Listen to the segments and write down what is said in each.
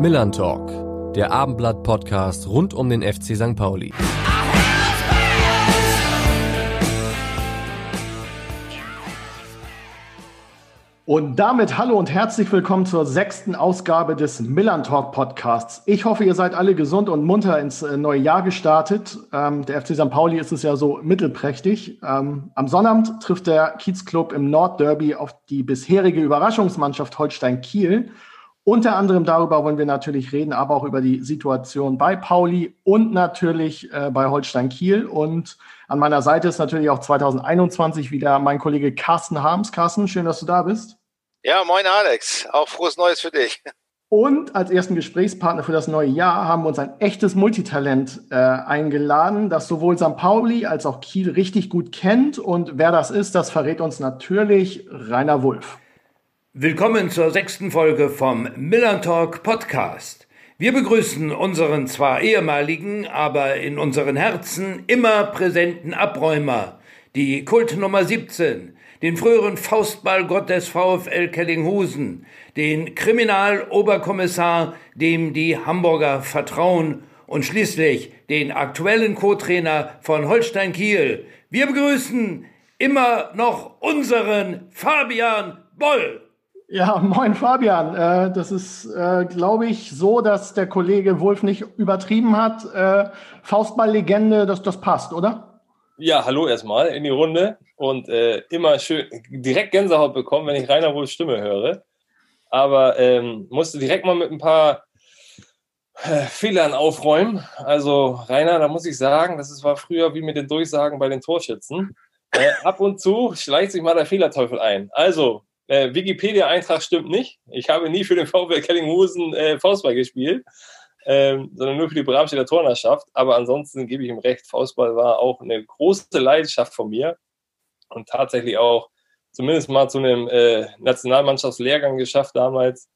Millern Talk, der Abendblatt-Podcast rund um den FC St. Pauli. Und damit hallo und herzlich willkommen zur sechsten Ausgabe des Millern Talk Podcasts. Ich hoffe, ihr seid alle gesund und munter ins äh, neue Jahr gestartet. Ähm, der FC St. Pauli ist es ja so mittelprächtig. Ähm, am Sonnabend trifft der Kiezclub im Nordderby auf die bisherige Überraschungsmannschaft Holstein Kiel. Unter anderem darüber wollen wir natürlich reden, aber auch über die Situation bei Pauli und natürlich äh, bei Holstein Kiel. Und an meiner Seite ist natürlich auch 2021 wieder mein Kollege Carsten Harms. Carsten, schön, dass du da bist. Ja, moin Alex, auch frohes Neues für dich. Und als ersten Gesprächspartner für das neue Jahr haben wir uns ein echtes Multitalent äh, eingeladen, das sowohl St. Pauli als auch Kiel richtig gut kennt. Und wer das ist, das verrät uns natürlich Rainer Wulff. Willkommen zur sechsten Folge vom Millern Talk Podcast. Wir begrüßen unseren zwar ehemaligen, aber in unseren Herzen immer präsenten Abräumer, die Kult Nummer 17, den früheren Faustballgott des VfL Kellinghusen, den Kriminaloberkommissar, dem die Hamburger vertrauen und schließlich den aktuellen Co-Trainer von Holstein Kiel. Wir begrüßen immer noch unseren Fabian Boll. Ja, moin Fabian. Äh, das ist, äh, glaube ich, so, dass der Kollege Wolf nicht übertrieben hat. Äh, Faustball-Legende, das, das passt, oder? Ja, hallo erstmal in die Runde und immer schön direkt Gänsehaut bekommen, wenn ich Rainer Wolfs Stimme höre. Aber ähm, musste direkt mal mit ein paar Fehlern aufräumen. Also Rainer, da muss ich sagen, das war früher wie mit den Durchsagen bei den Torschützen. Äh, ab und zu schleicht sich mal der Fehlerteufel ein. Also äh, Wikipedia-Eintrag stimmt nicht. Ich habe nie für den VfL Kellinghusen äh, Faustball gespielt, ähm, sondern nur für die Bramstädter Turnerschaft. Aber ansonsten gebe ich ihm recht, Faustball war auch eine große Leidenschaft von mir und tatsächlich auch zumindest mal zu einem äh, Nationalmannschaftslehrgang geschafft damals.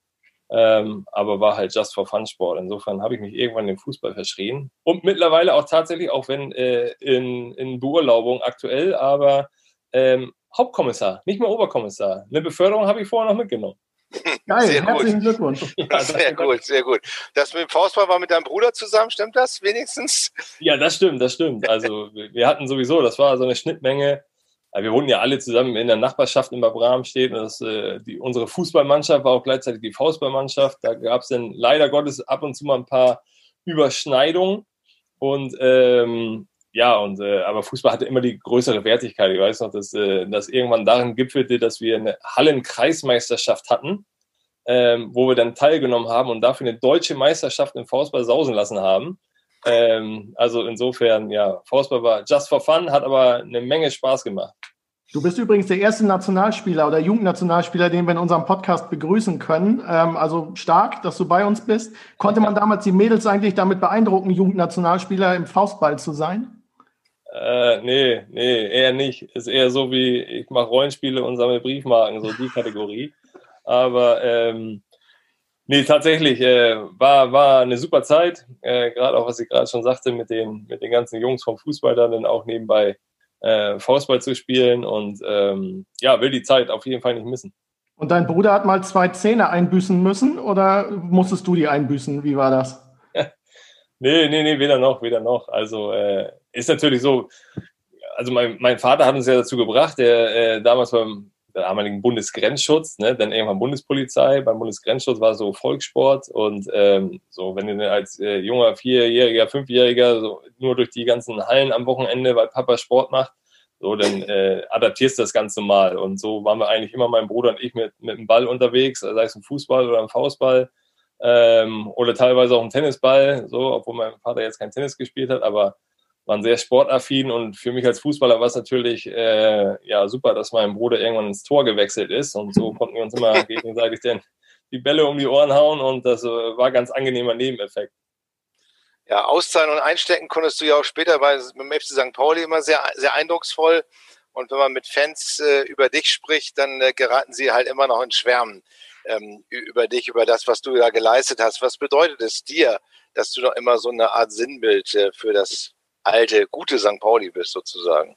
Ähm, aber war halt just for fun Sport. Insofern habe ich mich irgendwann dem Fußball verschrien. Und mittlerweile auch tatsächlich, auch wenn äh, in, in Beurlaubung aktuell, aber ähm, Hauptkommissar, nicht mehr Oberkommissar. Eine Beförderung habe ich vorher noch mitgenommen. Geil, sehr herzlichen gut. Glückwunsch. Ja, sehr gut, sehr gut. Das mit dem Faustball war mit deinem Bruder zusammen, stimmt das wenigstens? Ja, das stimmt, das stimmt. Also wir hatten sowieso, das war so eine Schnittmenge. Wir wohnten ja alle zusammen in der Nachbarschaft in Bad Bramstedt. Und das, äh, die, unsere Fußballmannschaft war auch gleichzeitig die Faustballmannschaft. Da gab es dann leider Gottes ab und zu mal ein paar Überschneidungen. Und ähm, ja, und äh, aber Fußball hatte immer die größere Wertigkeit. Ich weiß noch, dass äh, das irgendwann darin gipfelte, dass wir eine Hallenkreismeisterschaft hatten, ähm, wo wir dann teilgenommen haben und dafür eine deutsche Meisterschaft im Faustball sausen lassen haben. Ähm, also insofern, ja, Faustball war just for fun, hat aber eine Menge Spaß gemacht. Du bist übrigens der erste Nationalspieler oder Jugendnationalspieler, den wir in unserem Podcast begrüßen können. Ähm, also stark, dass du bei uns bist. Konnte man damals die Mädels eigentlich damit beeindrucken, Jugendnationalspieler im Faustball zu sein? Äh, nee, nee, eher nicht. Ist eher so wie, ich mache Rollenspiele und sammle Briefmarken, so die Kategorie. Aber ähm, nee, tatsächlich, äh, war, war eine super Zeit. Äh, gerade auch, was ich gerade schon sagte, mit den, mit den ganzen Jungs vom Fußball dann auch nebenbei äh, Faustball zu spielen. Und ähm, ja, will die Zeit auf jeden Fall nicht missen. Und dein Bruder hat mal zwei Zähne einbüßen müssen oder musstest du die einbüßen? Wie war das? Nee, nee, nee, weder noch, weder noch. Also äh, ist natürlich so, also mein, mein Vater hat uns ja dazu gebracht, der äh, damals beim damaligen Bundesgrenzschutz, ne, dann irgendwann Bundespolizei, beim Bundesgrenzschutz war so Volkssport und ähm, so, wenn du als äh, junger Vierjähriger, Fünfjähriger so nur durch die ganzen Hallen am Wochenende, weil Papa Sport macht, so, dann äh, adaptierst du das ganz normal. Und so waren wir eigentlich immer, mein Bruder und ich, mit, mit dem Ball unterwegs, sei es ein Fußball oder ein Faustball ähm, oder teilweise auch ein Tennisball, so, obwohl mein Vater jetzt kein Tennis gespielt hat, aber waren sehr sportaffin und für mich als Fußballer war es natürlich äh, ja super, dass mein Bruder irgendwann ins Tor gewechselt ist und so konnten wir uns immer gegenseitig den, die Bälle um die Ohren hauen und das äh, war ein ganz angenehmer Nebeneffekt. Ja, auszahlen und einstecken konntest du ja auch später bei beim FC St. Pauli immer sehr, sehr eindrucksvoll. Und wenn man mit Fans äh, über dich spricht, dann äh, geraten sie halt immer noch in Schwärmen ähm, über dich, über das, was du da geleistet hast. Was bedeutet es dir, dass du noch immer so eine Art Sinnbild äh, für das alte, gute St. Pauli bist, sozusagen?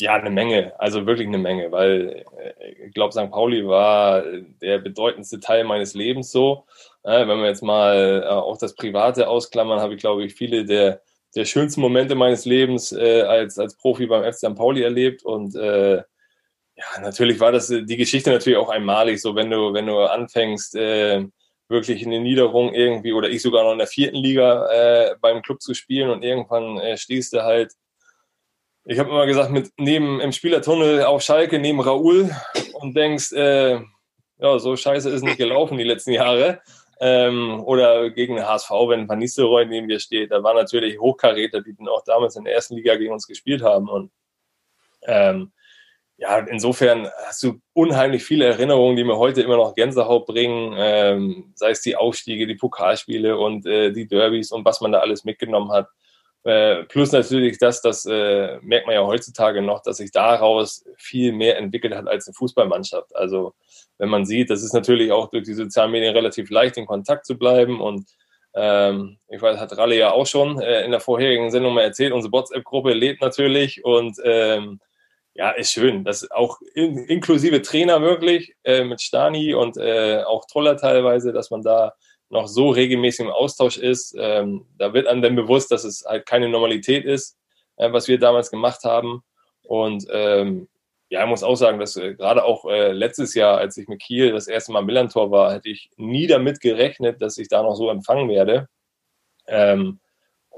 Ja, eine Menge, also wirklich eine Menge, weil äh, ich glaube, St. Pauli war der bedeutendste Teil meines Lebens so. Äh, wenn wir jetzt mal äh, auch das Private ausklammern, habe ich, glaube ich, viele der, der schönsten Momente meines Lebens äh, als, als Profi beim FC St. Pauli erlebt. Und äh, ja, natürlich war das die Geschichte natürlich auch einmalig. So, wenn du, wenn du anfängst, äh, wirklich eine Niederung irgendwie oder ich sogar noch in der vierten Liga äh, beim Club zu spielen und irgendwann äh, stehst du halt, ich habe immer gesagt, mit neben im Spielertunnel auf Schalke neben Raoul und denkst, äh, ja, so scheiße ist nicht gelaufen die letzten Jahre. Ähm, oder gegen den HSV, wenn Van Nistelrooy neben dir steht. Da waren natürlich Hochkaräter, die dann auch damals in der ersten Liga gegen uns gespielt haben. Und ähm, ja, insofern hast du unheimlich viele Erinnerungen, die mir heute immer noch Gänsehaut bringen, ähm, sei es die Aufstiege, die Pokalspiele und äh, die Derbys und was man da alles mitgenommen hat. Äh, plus natürlich das, das äh, merkt man ja heutzutage noch, dass sich daraus viel mehr entwickelt hat als eine Fußballmannschaft. Also wenn man sieht, das ist natürlich auch durch die sozialen Medien relativ leicht in Kontakt zu bleiben und ähm, ich weiß, hat Ralle ja auch schon äh, in der vorherigen Sendung mal erzählt, unsere WhatsApp-Gruppe lebt natürlich und ähm, ja, ist schön. Das auch in, inklusive Trainer wirklich äh, mit Stani und äh, auch Toller teilweise, dass man da noch so regelmäßig im Austausch ist. Ähm, da wird einem dann bewusst, dass es halt keine Normalität ist, äh, was wir damals gemacht haben. Und ähm, ja, ich muss auch sagen, dass äh, gerade auch äh, letztes Jahr, als ich mit Kiel das erste Mal Millantor war, hätte ich nie damit gerechnet, dass ich da noch so empfangen werde. Ähm,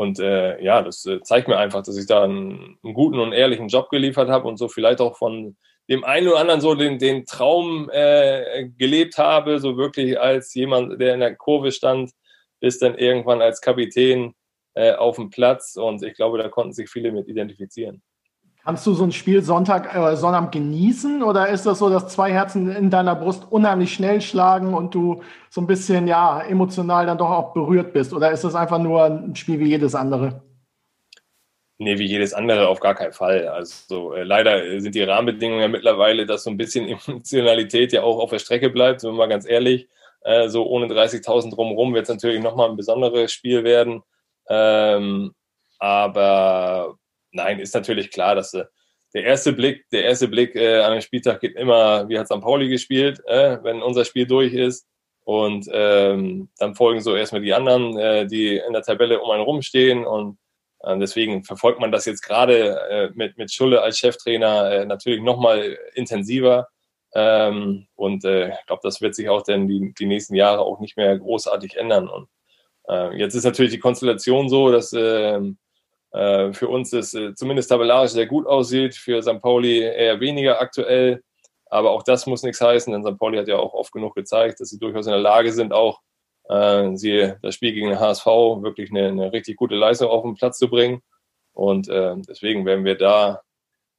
und äh, ja, das äh, zeigt mir einfach, dass ich da einen, einen guten und ehrlichen Job geliefert habe und so vielleicht auch von dem einen oder anderen so den, den Traum äh, gelebt habe, so wirklich als jemand, der in der Kurve stand, bis dann irgendwann als Kapitän äh, auf dem Platz. Und ich glaube, da konnten sich viele mit identifizieren. Kannst du so ein Spiel Sonntag, äh, Sonnabend genießen oder ist das so, dass zwei Herzen in deiner Brust unheimlich schnell schlagen und du so ein bisschen ja emotional dann doch auch berührt bist? Oder ist das einfach nur ein Spiel wie jedes andere? Nee, wie jedes andere auf gar keinen Fall. Also äh, leider sind die Rahmenbedingungen ja mittlerweile, dass so ein bisschen Emotionalität ja auch auf der Strecke bleibt, wir mal ganz ehrlich. Äh, so ohne 30.000 drumherum wird es natürlich nochmal ein besonderes Spiel werden. Ähm, aber nein, ist natürlich klar, dass äh, der erste Blick, der erste Blick äh, an den Spieltag geht immer, wie hat St. Pauli gespielt, äh, wenn unser Spiel durch ist. Und ähm, dann folgen so erstmal die anderen, äh, die in der Tabelle um einen rumstehen. Und äh, deswegen verfolgt man das jetzt gerade äh, mit, mit Schulle als Cheftrainer äh, natürlich nochmal intensiver. Ähm, und äh, ich glaube, das wird sich auch dann die, die nächsten Jahre auch nicht mehr großartig ändern. Und äh, jetzt ist natürlich die Konstellation so, dass äh, äh, für uns es äh, zumindest tabellarisch sehr gut aussieht, für St. Pauli eher weniger aktuell. Aber auch das muss nichts heißen, denn St. Pauli hat ja auch oft genug gezeigt, dass sie durchaus in der Lage sind, auch äh, sie das Spiel gegen den HSV wirklich eine, eine, richtig gute Leistung auf den Platz zu bringen. Und äh, deswegen werden wir da,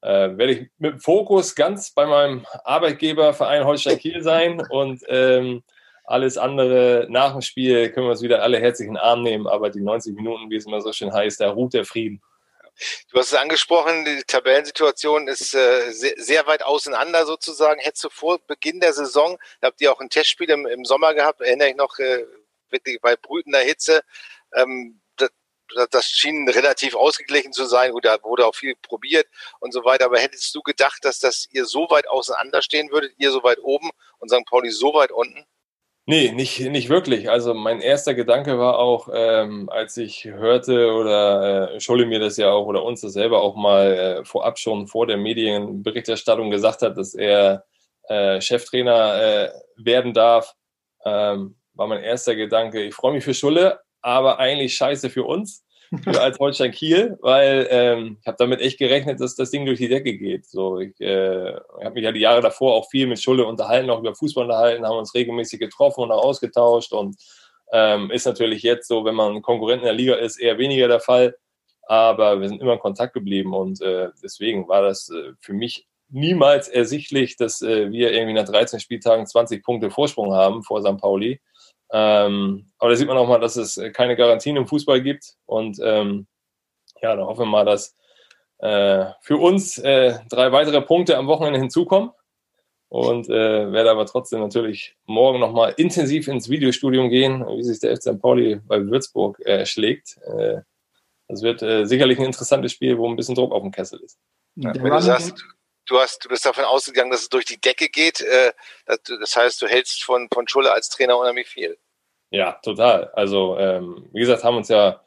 äh, werde ich mit Fokus ganz bei meinem Arbeitgeber Verein Holstein Kiel sein und ähm, alles andere nach dem Spiel können wir uns wieder alle herzlich in den Arm nehmen, aber die 90 Minuten, wie es immer so schön heißt, da ruht der Frieden. Du hast es angesprochen, die Tabellensituation ist äh, sehr, sehr, weit auseinander sozusagen. Hättest du vor Beginn der Saison, da habt ihr auch ein Testspiel im, im Sommer gehabt, erinnere ich noch, äh, wirklich bei brütender Hitze. Ähm, das, das schien relativ ausgeglichen zu sein. Gut, da wurde auch viel probiert und so weiter. Aber hättest du gedacht, dass das ihr so weit auseinanderstehen würdet, ihr so weit oben und St. Pauli so weit unten? Nee, nicht, nicht wirklich. Also mein erster Gedanke war auch, ähm, als ich hörte oder äh, Scholle mir das ja auch oder uns das selber auch mal äh, vorab schon vor der Medienberichterstattung gesagt hat, dass er äh, Cheftrainer äh, werden darf, ähm, war mein erster Gedanke, ich freue mich für Schulle, aber eigentlich scheiße für uns als Holstein Kiel, weil ähm, ich habe damit echt gerechnet, dass das Ding durch die Decke geht. So, ich äh, habe mich ja die Jahre davor auch viel mit Schulle unterhalten, auch über Fußball unterhalten, haben uns regelmäßig getroffen und auch ausgetauscht und ähm, ist natürlich jetzt so, wenn man Konkurrent in der Liga ist, eher weniger der Fall. Aber wir sind immer in Kontakt geblieben und äh, deswegen war das äh, für mich niemals ersichtlich, dass äh, wir irgendwie nach 13 Spieltagen 20 Punkte Vorsprung haben vor St. Pauli. Ähm, aber da sieht man auch mal, dass es keine Garantien im Fußball gibt. Und ähm, ja, da hoffen wir mal, dass äh, für uns äh, drei weitere Punkte am Wochenende hinzukommen. Und äh, werde aber trotzdem natürlich morgen nochmal intensiv ins Videostudium gehen, wie sich der FC Pauli bei Würzburg äh, schlägt. Äh, das wird äh, sicherlich ein interessantes Spiel, wo ein bisschen Druck auf dem Kessel ist. Ja, wenn du sagst, du, hast, du bist davon ausgegangen, dass es durch die Decke geht. Äh, das, heißt, du hältst von, von Schulle als Trainer unheimlich viel. Ja, total. Also, ähm, wie gesagt, haben uns ja,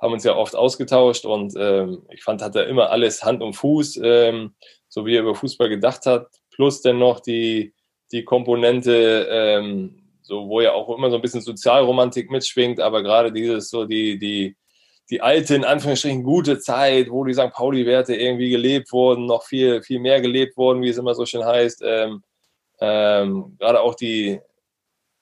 haben uns ja oft ausgetauscht und ähm, ich fand, hat er immer alles Hand und Fuß, ähm, so wie er über Fußball gedacht hat, plus dann noch die, die Komponente, ähm, so wo ja auch immer so ein bisschen Sozialromantik mitschwingt, aber gerade dieses so die, die, die alte, in Anführungsstrichen, gute Zeit, wo die St. Pauli-Werte irgendwie gelebt wurden, noch viel, viel mehr gelebt wurden, wie es immer so schön heißt. Ähm, ähm, gerade auch die,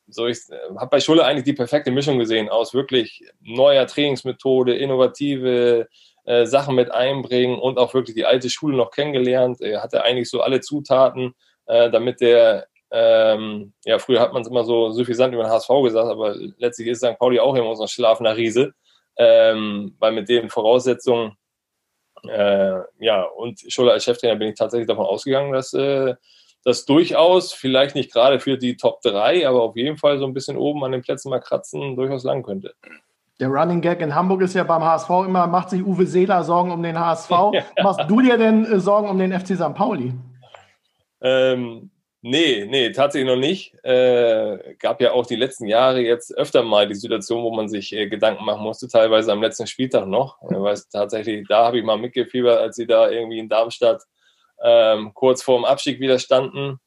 so ich habe bei Schulle eigentlich die perfekte Mischung gesehen aus wirklich neuer Trainingsmethode, innovative äh, Sachen mit einbringen und auch wirklich die alte Schule noch kennengelernt. Er hatte eigentlich so alle Zutaten, äh, damit der, ähm, ja, früher hat man es immer so suffisant über den HSV gesagt, aber letztlich ist St. Pauli auch immer so ein schlafender Riese, ähm, weil mit den Voraussetzungen, äh, ja, und Schulle als Cheftrainer bin ich tatsächlich davon ausgegangen, dass äh, das durchaus, vielleicht nicht gerade für die Top 3, aber auf jeden Fall so ein bisschen oben an den Plätzen mal kratzen, durchaus lang könnte. Der Running Gag in Hamburg ist ja beim HSV immer, macht sich Uwe Seeler Sorgen um den HSV. Ja. Machst du dir denn äh, Sorgen um den FC St. Pauli? Ähm, nee, nee, tatsächlich noch nicht. Äh, gab ja auch die letzten Jahre jetzt öfter mal die Situation, wo man sich äh, Gedanken machen musste, teilweise am letzten Spieltag noch. Äh, weil tatsächlich, da habe ich mal mitgefiebert, als sie da irgendwie in Darmstadt ähm, kurz vor dem Abstieg wieder standen.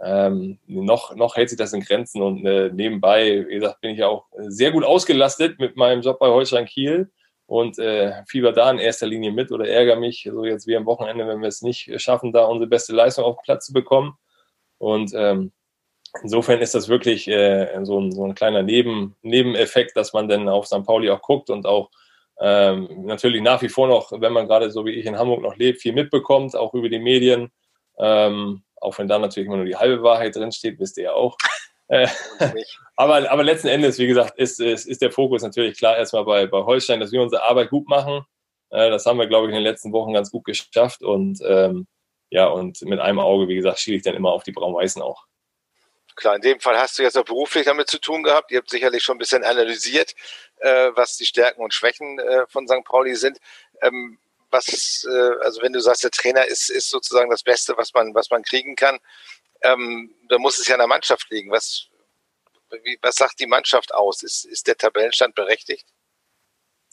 Ähm, noch, noch hält sich das in Grenzen und äh, nebenbei, wie gesagt, bin ich ja auch sehr gut ausgelastet mit meinem Job bei Holstein Kiel und äh, fieber da in erster Linie mit oder ärgere mich, so jetzt wie am Wochenende, wenn wir es nicht schaffen, da unsere beste Leistung auf den Platz zu bekommen. Und ähm, insofern ist das wirklich äh, so, ein, so ein kleiner Neben, Nebeneffekt, dass man dann auf St. Pauli auch guckt und auch ähm, natürlich nach wie vor noch, wenn man gerade so wie ich in Hamburg noch lebt, viel mitbekommt, auch über die Medien. Ähm, auch wenn da natürlich immer nur die halbe Wahrheit drinsteht, wisst ihr ja auch. Äh, aber, aber letzten Endes, wie gesagt, ist, ist, ist der Fokus natürlich klar erstmal bei, bei Holstein, dass wir unsere Arbeit gut machen. Äh, das haben wir, glaube ich, in den letzten Wochen ganz gut geschafft. Und ähm, ja, und mit einem Auge, wie gesagt, schiele ich dann immer auf die Braun-Weißen auch. Klar, in dem Fall hast du jetzt auch beruflich damit zu tun gehabt. Ihr habt sicherlich schon ein bisschen analysiert, äh, was die Stärken und Schwächen äh, von St. Pauli sind. Ähm, was, äh, also wenn du sagst, der Trainer ist, ist sozusagen das Beste, was man, was man kriegen kann, ähm, da muss es ja an der Mannschaft liegen. Was, wie, was sagt die Mannschaft aus? Ist, ist der Tabellenstand berechtigt?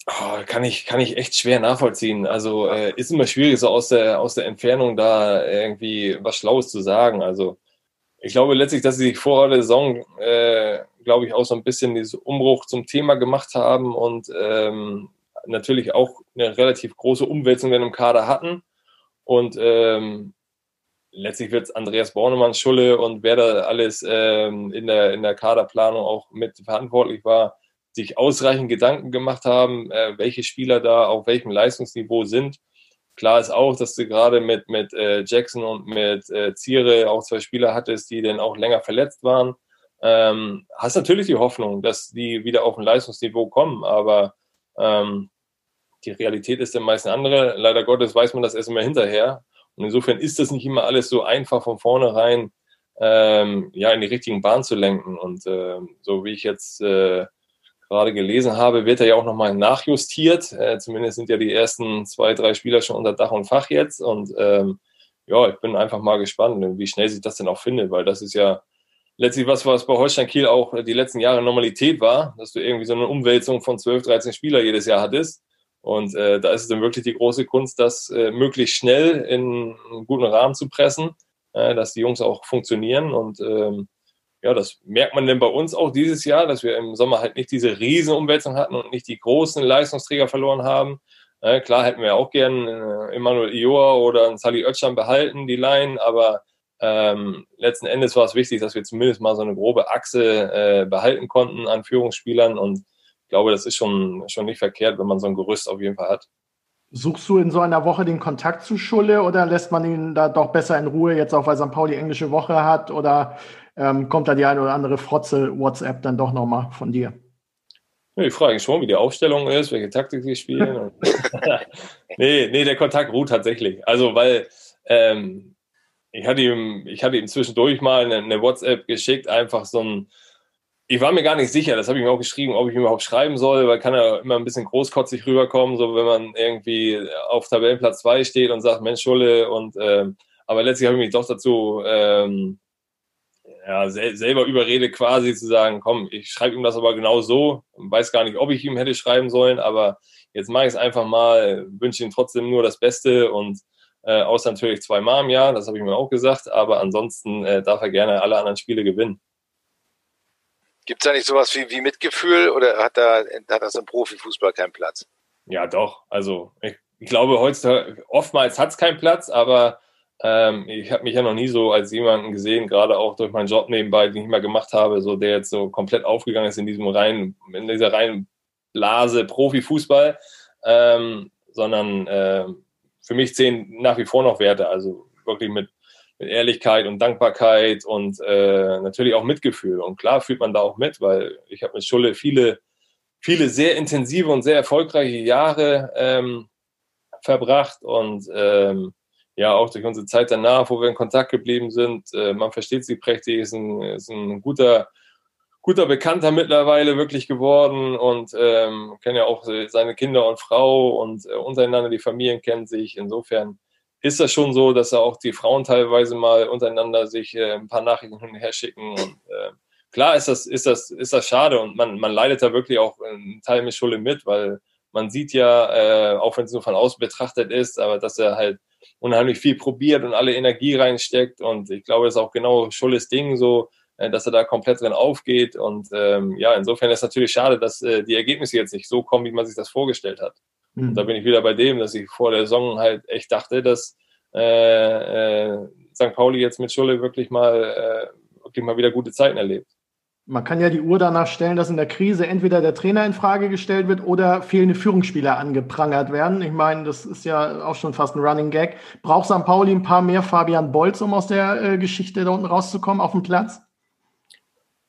Oh, kann ich, kann ich echt schwer nachvollziehen. Also äh, ist immer schwierig, so aus der, aus der Entfernung da irgendwie was Schlaues zu sagen. Also ich glaube letztlich, dass sie sich vor der Saison, äh, glaube ich, auch so ein bisschen diesen Umbruch zum Thema gemacht haben und ähm, natürlich auch eine relativ große Umwälzung in dem Kader hatten. Und ähm, letztlich wird es Andreas Bornemann, Schulle und wer da alles ähm, in, der, in der Kaderplanung auch mit verantwortlich war, sich ausreichend Gedanken gemacht haben, äh, welche Spieler da auf welchem Leistungsniveau sind Klar ist auch, dass du gerade mit, mit äh, Jackson und mit äh, Ziere auch zwei Spieler hattest, die dann auch länger verletzt waren. Ähm, hast natürlich die Hoffnung, dass die wieder auf ein Leistungsniveau kommen, aber ähm, die Realität ist dann meist eine andere. Leider Gottes weiß man das erst immer hinterher. Und insofern ist das nicht immer alles so einfach von vornherein ähm, ja, in die richtigen Bahn zu lenken. Und äh, so wie ich jetzt äh, gerade gelesen habe, wird er ja auch nochmal nachjustiert. Äh, zumindest sind ja die ersten zwei, drei Spieler schon unter Dach und Fach jetzt. Und ähm, ja, ich bin einfach mal gespannt, wie schnell sich das denn auch findet, weil das ist ja letztlich was, was bei Holstein Kiel auch die letzten Jahre Normalität war, dass du irgendwie so eine Umwälzung von 12, 13 Spieler jedes Jahr hattest. Und äh, da ist es dann wirklich die große Kunst, das äh, möglichst schnell in einen guten Rahmen zu pressen, äh, dass die Jungs auch funktionieren. Und ähm, ja, das merkt man denn bei uns auch dieses Jahr, dass wir im Sommer halt nicht diese riesen Umwälzung hatten und nicht die großen Leistungsträger verloren haben. Äh, klar hätten wir auch gern äh, Emanuel Ioa oder einen Sally Oetschan behalten, die Line, aber ähm, letzten Endes war es wichtig, dass wir zumindest mal so eine grobe Achse äh, behalten konnten an Führungsspielern und ich glaube, das ist schon, schon nicht verkehrt, wenn man so ein Gerüst auf jeden Fall hat. Suchst du in so einer Woche den Kontakt zu Schulle oder lässt man ihn da doch besser in Ruhe, jetzt auch weil St. Pauli englische Woche hat? Oder ähm, kommt da die eine oder andere Frotze WhatsApp dann doch nochmal von dir? Ich frage schon, wie die Aufstellung ist, welche Taktik sie spielen. nee, nee, der Kontakt ruht tatsächlich. Also, weil ähm, ich, hatte ihm, ich hatte ihm zwischendurch mal eine, eine, WhatsApp geschickt, einfach so ein. Ich war mir gar nicht sicher, das habe ich mir auch geschrieben, ob ich ihm überhaupt schreiben soll, weil kann er immer ein bisschen großkotzig rüberkommen, so wenn man irgendwie auf Tabellenplatz 2 steht und sagt, Mensch, Schulle, und ähm, aber letztlich habe ich mich doch dazu ähm, ja, sel selber überrede quasi zu sagen, komm, ich schreibe ihm das aber genau so, weiß gar nicht, ob ich ihm hätte schreiben sollen, aber jetzt mache ich es einfach mal, wünsche ihm trotzdem nur das Beste und äh, außer natürlich zweimal im Jahr, das habe ich mir auch gesagt, aber ansonsten äh, darf er gerne alle anderen Spiele gewinnen. Gibt es da nicht sowas wie, wie Mitgefühl oder hat, da, hat das im Profifußball keinen Platz? Ja, doch. Also ich, ich glaube, heutzutage, oftmals hat es keinen Platz, aber ähm, ich habe mich ja noch nie so als jemanden gesehen, gerade auch durch meinen Job nebenbei, den ich mal gemacht habe, so der jetzt so komplett aufgegangen ist in diesem reinen, in dieser reinen Blase Profifußball, ähm, sondern äh, für mich zählen nach wie vor noch Werte, also wirklich mit, mit Ehrlichkeit und Dankbarkeit und äh, natürlich auch Mitgefühl. Und klar fühlt man da auch mit, weil ich habe mit Schulle viele, viele sehr intensive und sehr erfolgreiche Jahre ähm, verbracht. Und ähm, ja, auch durch unsere Zeit danach, wo wir in Kontakt geblieben sind. Äh, man versteht sie prächtig, ist ein, ist ein guter, guter Bekannter mittlerweile wirklich geworden und ähm, kennen ja auch seine Kinder und Frau und äh, untereinander, die Familien kennen sich. Insofern ist das schon so, dass auch die Frauen teilweise mal untereinander sich äh, ein paar Nachrichten hin und her schicken. Und äh, klar ist das, ist das, ist das schade und man, man leidet da wirklich auch einen Teil mit Schule mit, weil man sieht ja, äh, auch wenn es nur von außen betrachtet ist, aber dass er halt unheimlich viel probiert und alle Energie reinsteckt. Und ich glaube, das ist auch genau Schulles Ding so, äh, dass er da komplett drin aufgeht. Und ähm, ja, insofern ist es natürlich schade, dass äh, die Ergebnisse jetzt nicht so kommen, wie man sich das vorgestellt hat. Mhm. Und da bin ich wieder bei dem, dass ich vor der Saison halt echt dachte, dass äh, äh, St. Pauli jetzt mit Schulle wirklich mal, äh, wirklich mal wieder gute Zeiten erlebt. Man kann ja die Uhr danach stellen, dass in der Krise entweder der Trainer in Frage gestellt wird oder fehlende Führungsspieler angeprangert werden. Ich meine, das ist ja auch schon fast ein Running Gag. Braucht St. Pauli ein paar mehr Fabian Bolz, um aus der äh, Geschichte da unten rauszukommen auf dem Platz?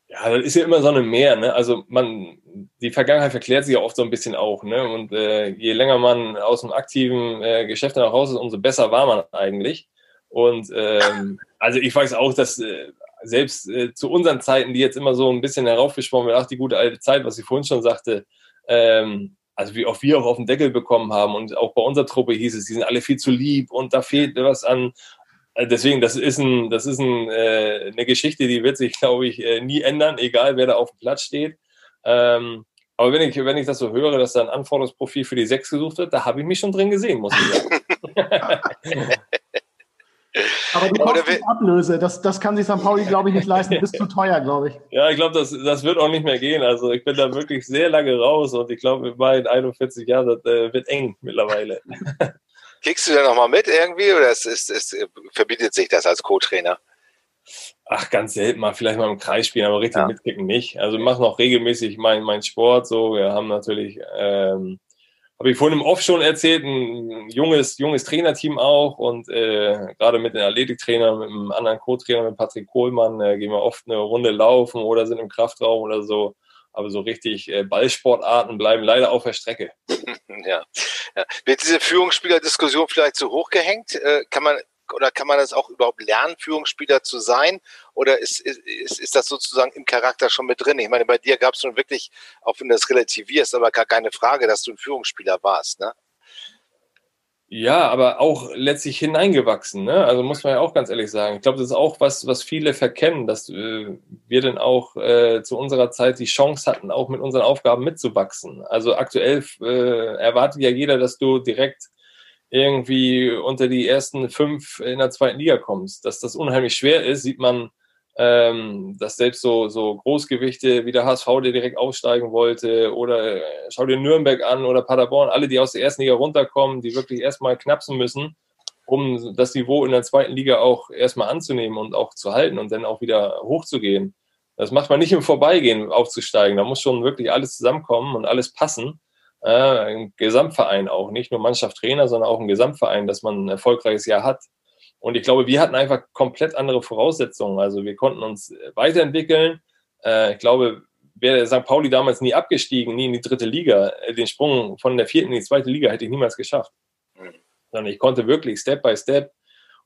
Ja, das ist ja immer so eine Mehr, ne? Also man, die Vergangenheit verklärt sich ja oft so ein bisschen auch, ne? Und äh, je länger man aus dem aktiven äh, Geschäft noch raus ist, umso besser war man eigentlich. Und ähm, also ich weiß auch, dass äh, selbst äh, zu unseren Zeiten, die jetzt immer so ein bisschen heraufgeschwommen wird, ach, die gute alte Zeit, was ich vorhin schon sagte, ähm, also wie auch wir auch auf den Deckel bekommen haben und auch bei unserer Truppe hieß es, die sind alle viel zu lieb und da fehlt was an. Äh, deswegen, das ist, ein, das ist ein, äh, eine Geschichte, die wird sich, glaube ich, äh, nie ändern, egal wer da auf dem Platz steht. Ähm, aber wenn ich, wenn ich das so höre, dass da ein Anforderungsprofil für die Sechs gesucht wird, da habe ich mich schon drin gesehen, muss ich sagen. Aber die Kostenablöse, das, das kann sich St. Pauli, glaube ich, nicht leisten. Das ist zu teuer, glaube ich. Ja, ich glaube, das, das wird auch nicht mehr gehen. Also ich bin da wirklich sehr lange raus und ich glaube, in meinen 41 Jahren, das äh, wird eng mittlerweile. Kickst du da nochmal mit irgendwie oder ist, ist, ist, verbietet sich das als Co-Trainer? Ach, ganz selten mal, vielleicht mal im Kreis spielen, aber richtig ja. mitkicken nicht. Also ich mache noch regelmäßig meinen mein Sport so. Wir haben natürlich ähm, habe ich vorhin im Off schon erzählt, ein junges, junges Trainerteam auch und äh, gerade mit den Athletiktrainer, mit einem anderen Co-Trainer, mit Patrick Kohlmann, äh, gehen wir oft eine Runde laufen oder sind im Kraftraum oder so. Aber so richtig äh, Ballsportarten bleiben leider auf der Strecke. ja. ja. Wird diese Führungsspieler-Diskussion vielleicht zu hoch gehängt? Äh, kann man oder kann man das auch überhaupt lernen, Führungsspieler zu sein? Oder ist, ist, ist das sozusagen im Charakter schon mit drin? Ich meine, bei dir gab es nun wirklich, auch wenn du das relativierst, aber gar keine Frage, dass du ein Führungsspieler warst, ne? Ja, aber auch letztlich hineingewachsen, ne? Also muss man ja auch ganz ehrlich sagen. Ich glaube, das ist auch was, was viele verkennen, dass äh, wir dann auch äh, zu unserer Zeit die Chance hatten, auch mit unseren Aufgaben mitzuwachsen. Also aktuell äh, erwartet ja jeder, dass du direkt irgendwie unter die ersten fünf in der zweiten Liga kommst. Dass das unheimlich schwer ist, sieht man, ähm, dass selbst so, so Großgewichte wie der HSV, der direkt aufsteigen wollte, oder äh, schau dir Nürnberg an oder Paderborn, alle, die aus der ersten Liga runterkommen, die wirklich erstmal knapsen müssen, um das Niveau in der zweiten Liga auch erstmal anzunehmen und auch zu halten und dann auch wieder hochzugehen. Das macht man nicht im Vorbeigehen aufzusteigen. Da muss schon wirklich alles zusammenkommen und alles passen äh, ein Gesamtverein auch, nicht nur Mannschaft, Trainer, sondern auch ein Gesamtverein, dass man ein erfolgreiches Jahr hat. Und ich glaube, wir hatten einfach komplett andere Voraussetzungen. Also wir konnten uns weiterentwickeln. Äh, ich glaube, wäre St. Pauli damals nie abgestiegen, nie in die dritte Liga, äh, den Sprung von der vierten in die zweite Liga hätte ich niemals geschafft. Mhm. Sondern ich konnte wirklich Step by Step.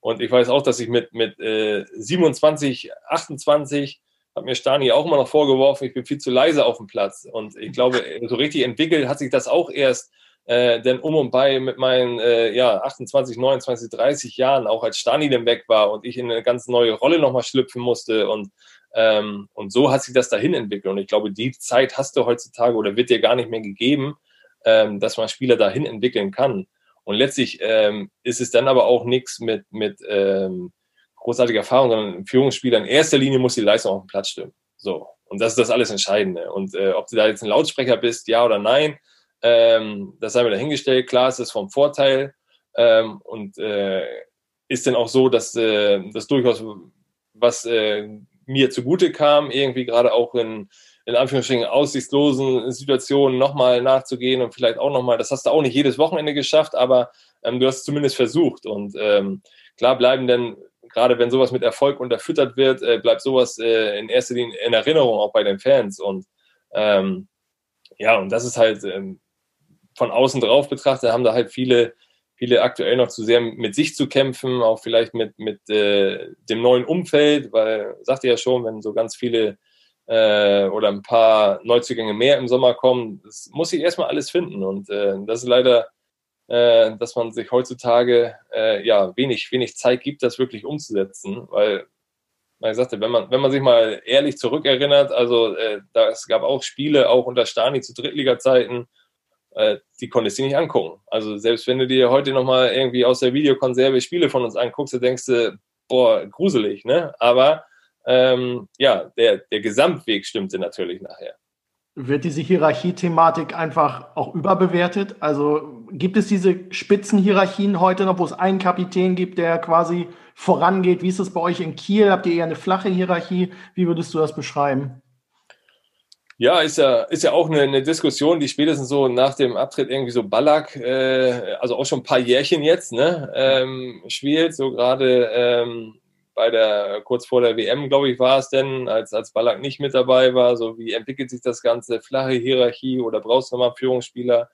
Und ich weiß auch, dass ich mit, mit äh, 27, 28 hat mir Stani auch immer noch vorgeworfen, ich bin viel zu leise auf dem Platz. Und ich glaube, so richtig entwickelt hat sich das auch erst äh, denn um und bei mit meinen äh, ja, 28, 29, 30 Jahren, auch als Stani dann weg war und ich in eine ganz neue Rolle nochmal schlüpfen musste und Ähm, und so hat sich das dahin entwickelt. Und ich glaube, die Zeit hast du heutzutage oder wird dir gar nicht mehr gegeben, ähm, dass man Spieler dahin entwickeln kann. Und letztlich ähm, ist es dann aber auch nichts mit, mit ähm, großartiger Erfahrung, sondern ein Führungsspieler in erster Linie muss die Leistung auf dem Platz stimmen. So. Und das ist das alles Entscheidende. Und äh, ob du da jetzt ein Lautsprecher bist, ja oder nein, ähm, das sei mir dahingestellt. Klar ist es vom Vorteil ähm, und äh, ist dann auch so, dass äh, das durchaus was äh, mir zugute kam, irgendwie gerade auch in, in Anführungsstrichen aussichtslosen Situationen nochmal nachzugehen und vielleicht auch nochmal, das hast du auch nicht jedes Wochenende geschafft, aber ähm, du hast es zumindest versucht. Und ähm, klar bleiben dann, gerade wenn sowas mit Erfolg unterfüttert wird, äh, bleibt sowas äh, in erster Linie in Erinnerung auch bei den Fans. Und ähm, ja, und das ist halt ähm, von außen drauf betrachtet, haben da halt viele viele aktuell noch zu sehr mit sich zu kämpfen, auch vielleicht mit, mit äh, dem neuen Umfeld, weil, sagt ihr ja schon, wenn so ganz viele äh, oder ein paar Neuzugänge mehr im Sommer kommen, das muss ich erstmal alles finden. Und äh, das ist leider, äh, dass man sich heutzutage äh, ja wenig, wenig Zeit gibt, das wirklich umzusetzen, weil man sagte, wenn man, wenn man sich mal ehrlich zurückerinnert, also äh, da, es gab auch Spiele, auch unter Stani zu Drittliga-Zeiten, äh, die konntest du nicht angucken. Also selbst wenn du dir heute nochmal irgendwie aus der Videokonserve Spiele von uns anguckst, dann denkst du, boah, gruselig, ne? Aber ähm, ja, der, der Gesamtweg stimmte natürlich nachher. Wird diese Hierarchiethematik einfach auch überbewertet? Also gibt es diese Spitzenhierarchien heute noch, wo es einen Kapitän gibt, der quasi vorangeht? Wie ist es bei euch in Kiel? Habt ihr eher eine flache Hierarchie? Wie würdest du das beschreiben? Ja, ist ja, ist ja auch eine, eine, Diskussion, die spätestens so nach dem Abtritt irgendwie so Ballack, äh, also auch schon ein paar Jährchen jetzt, ne, ähm, spielt, so gerade ähm, bei der, kurz vor der WM, glaube ich, war es denn, als, als Ballack nicht mit dabei war, so wie entwickelt sich das Ganze, flache Hierarchie oder brauchst du nochmal Führungsspieler?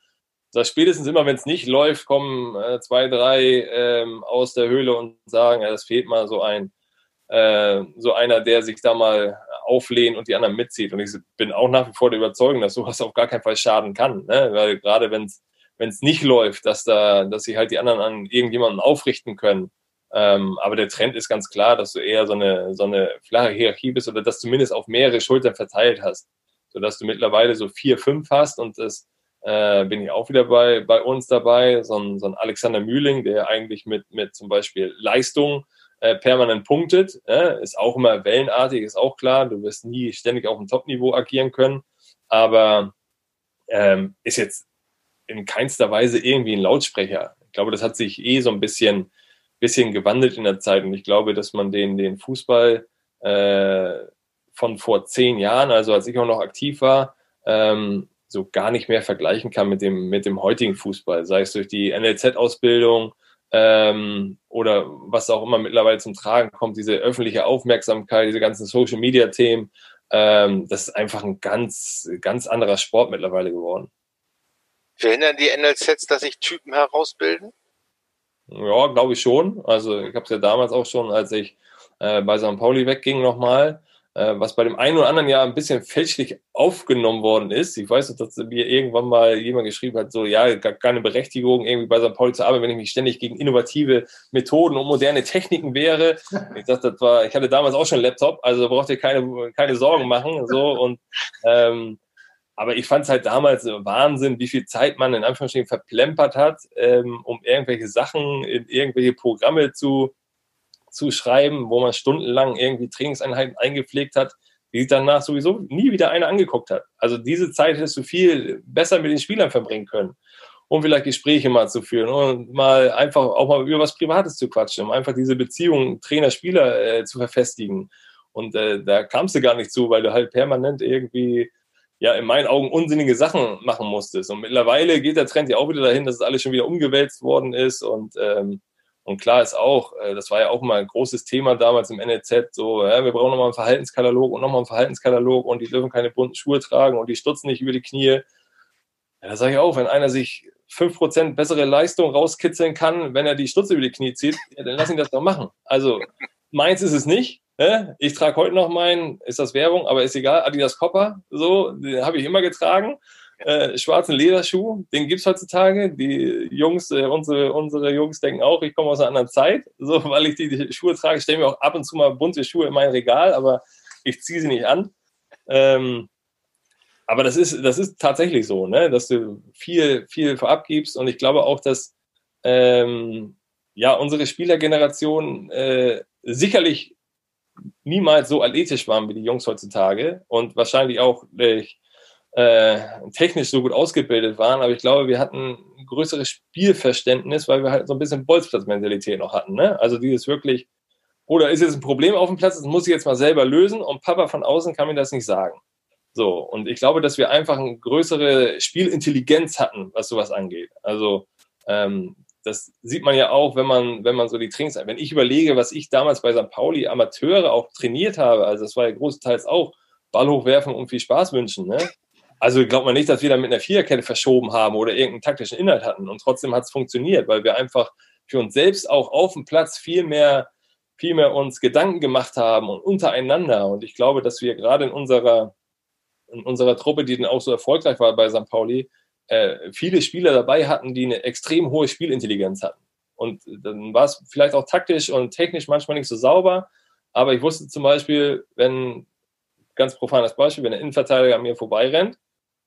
Das spätestens immer, wenn es nicht läuft, kommen äh, zwei, drei ähm, aus der Höhle und sagen, ja, fehlt mal so ein, äh, so einer, der sich da mal auflehnt und die anderen mitzieht. Und ich bin auch nach wie vor der Überzeugung, dass sowas auf gar keinen Fall schaden kann. Ne? Weil gerade wenn es nicht läuft, dass da, dass sich halt die anderen an irgendjemanden aufrichten können. Ähm, aber der Trend ist ganz klar, dass du eher so eine, so eine flache Hierarchie bist oder dass du zumindest auf mehrere Schultern verteilt hast. Sodass du mittlerweile so vier, fünf hast und das äh, bin ich auch wieder bei, bei uns dabei. So ein, so ein Alexander Mühling, der eigentlich mit, mit zum Beispiel Leistung äh, permanent punktet. Äh, ist auch immer wellenartig, ist auch klar. Du wirst nie ständig auf dem Top-Niveau agieren können. Aber ähm, ist jetzt in keinster Weise irgendwie ein Lautsprecher. Ich glaube, das hat sich eh so ein bisschen, bisschen gewandelt in der Zeit. Und ich glaube, dass man den, den Fußball äh, von vor zehn Jahren, also als ich auch noch aktiv war, ähm, so gar nicht mehr vergleichen kann mit dem, mit dem heutigen Fußball. Sei es durch die NLZ-Ausbildung, ähm, oder was auch immer mittlerweile zum Tragen kommt, diese öffentliche Aufmerksamkeit, diese ganzen Social-Media-Themen, ähm, das ist einfach ein ganz, ganz anderer Sport mittlerweile geworden. Verhindern die NLZs, dass sich Typen herausbilden? Ja, glaube ich schon. Also ich habe es ja damals auch schon, als ich äh, bei St. Pauli wegging nochmal, äh, was bei dem einen oder anderen ja ein bisschen fälschlich aufgenommen worden ist. Ich weiß, dass mir irgendwann mal jemand geschrieben hat, so, ja, gar keine Berechtigung, irgendwie bei St. Pauli zu arbeiten, wenn ich mich ständig gegen innovative Methoden und moderne Techniken wehre. Ich dachte, das war, ich hatte damals auch schon einen Laptop, also braucht ihr keine, keine Sorgen machen, so, und, ähm, aber ich fand es halt damals Wahnsinn, wie viel Zeit man in Anführungsstrichen verplempert hat, ähm, um irgendwelche Sachen in irgendwelche Programme zu, zu schreiben, wo man stundenlang irgendwie Trainingseinheiten eingepflegt hat, die danach sowieso nie wieder einer angeguckt hat. Also diese Zeit hättest du viel besser mit den Spielern verbringen können, um vielleicht Gespräche mal zu führen und mal einfach auch mal über was Privates zu quatschen, um einfach diese Beziehung Trainer-Spieler äh, zu verfestigen. Und äh, da kamst du gar nicht zu, weil du halt permanent irgendwie ja in meinen Augen unsinnige Sachen machen musstest. Und mittlerweile geht der Trend ja auch wieder dahin, dass es alles schon wieder umgewälzt worden ist und ähm, und klar ist auch, äh, das war ja auch mal ein großes Thema damals im NLZ, so, ja, wir brauchen nochmal einen Verhaltenskatalog und nochmal einen Verhaltenskatalog und die dürfen keine bunten Schuhe tragen und die stutzen nicht über die Knie. Ja, da sage ich auch, wenn einer sich 5% bessere Leistung rauskitzeln kann, wenn er die Stutze über die Knie zieht, ja, dann lass ihn das doch machen. Also meins ist es nicht. Ich trage heute noch meinen, ist das Werbung, aber ist egal, Adidas Copper, so, den habe ich immer getragen äh, schwarzen Lederschuh, den gibt es heutzutage. Die Jungs, äh, unsere, unsere Jungs denken auch, ich komme aus einer anderen Zeit, so weil ich die, die Schuhe trage. Ich stelle mir auch ab und zu mal bunte Schuhe in mein Regal, aber ich ziehe sie nicht an. Ähm, aber das ist, das ist tatsächlich so, ne? dass du viel, viel vorab gibst. Und ich glaube auch, dass ähm, ja, unsere Spielergeneration äh, sicherlich niemals so athletisch waren wie die Jungs heutzutage und wahrscheinlich auch äh, technisch so gut ausgebildet waren. Aber ich glaube, wir hatten ein größeres Spielverständnis, weil wir halt so ein bisschen Bolzplatzmentalität noch hatten. Ne? Also dieses wirklich, oder ist jetzt ein Problem auf dem Platz, das muss ich jetzt mal selber lösen und Papa von außen kann mir das nicht sagen. So, und ich glaube, dass wir einfach eine größere Spielintelligenz hatten, was sowas angeht. Also ähm, das sieht man ja auch, wenn man, wenn man so die Trainings, wenn ich überlege, was ich damals bei St. Pauli Amateure auch trainiert habe, also das war ja großteils auch Ball hochwerfen und viel Spaß wünschen. Ne? Also glaubt man nicht, dass wir da mit einer Viererkette verschoben haben oder irgendeinen taktischen Inhalt hatten. Und trotzdem hat es funktioniert, weil wir einfach für uns selbst auch auf dem Platz viel mehr, viel mehr uns Gedanken gemacht haben und untereinander. Und ich glaube, dass wir gerade in unserer in unserer Truppe, die dann auch so erfolgreich war bei St. Pauli, äh, viele Spieler dabei hatten, die eine extrem hohe Spielintelligenz hatten. Und dann war es vielleicht auch taktisch und technisch manchmal nicht so sauber, aber ich wusste zum Beispiel, wenn, ganz profanes Beispiel, wenn der Innenverteidiger an mir vorbeirennt,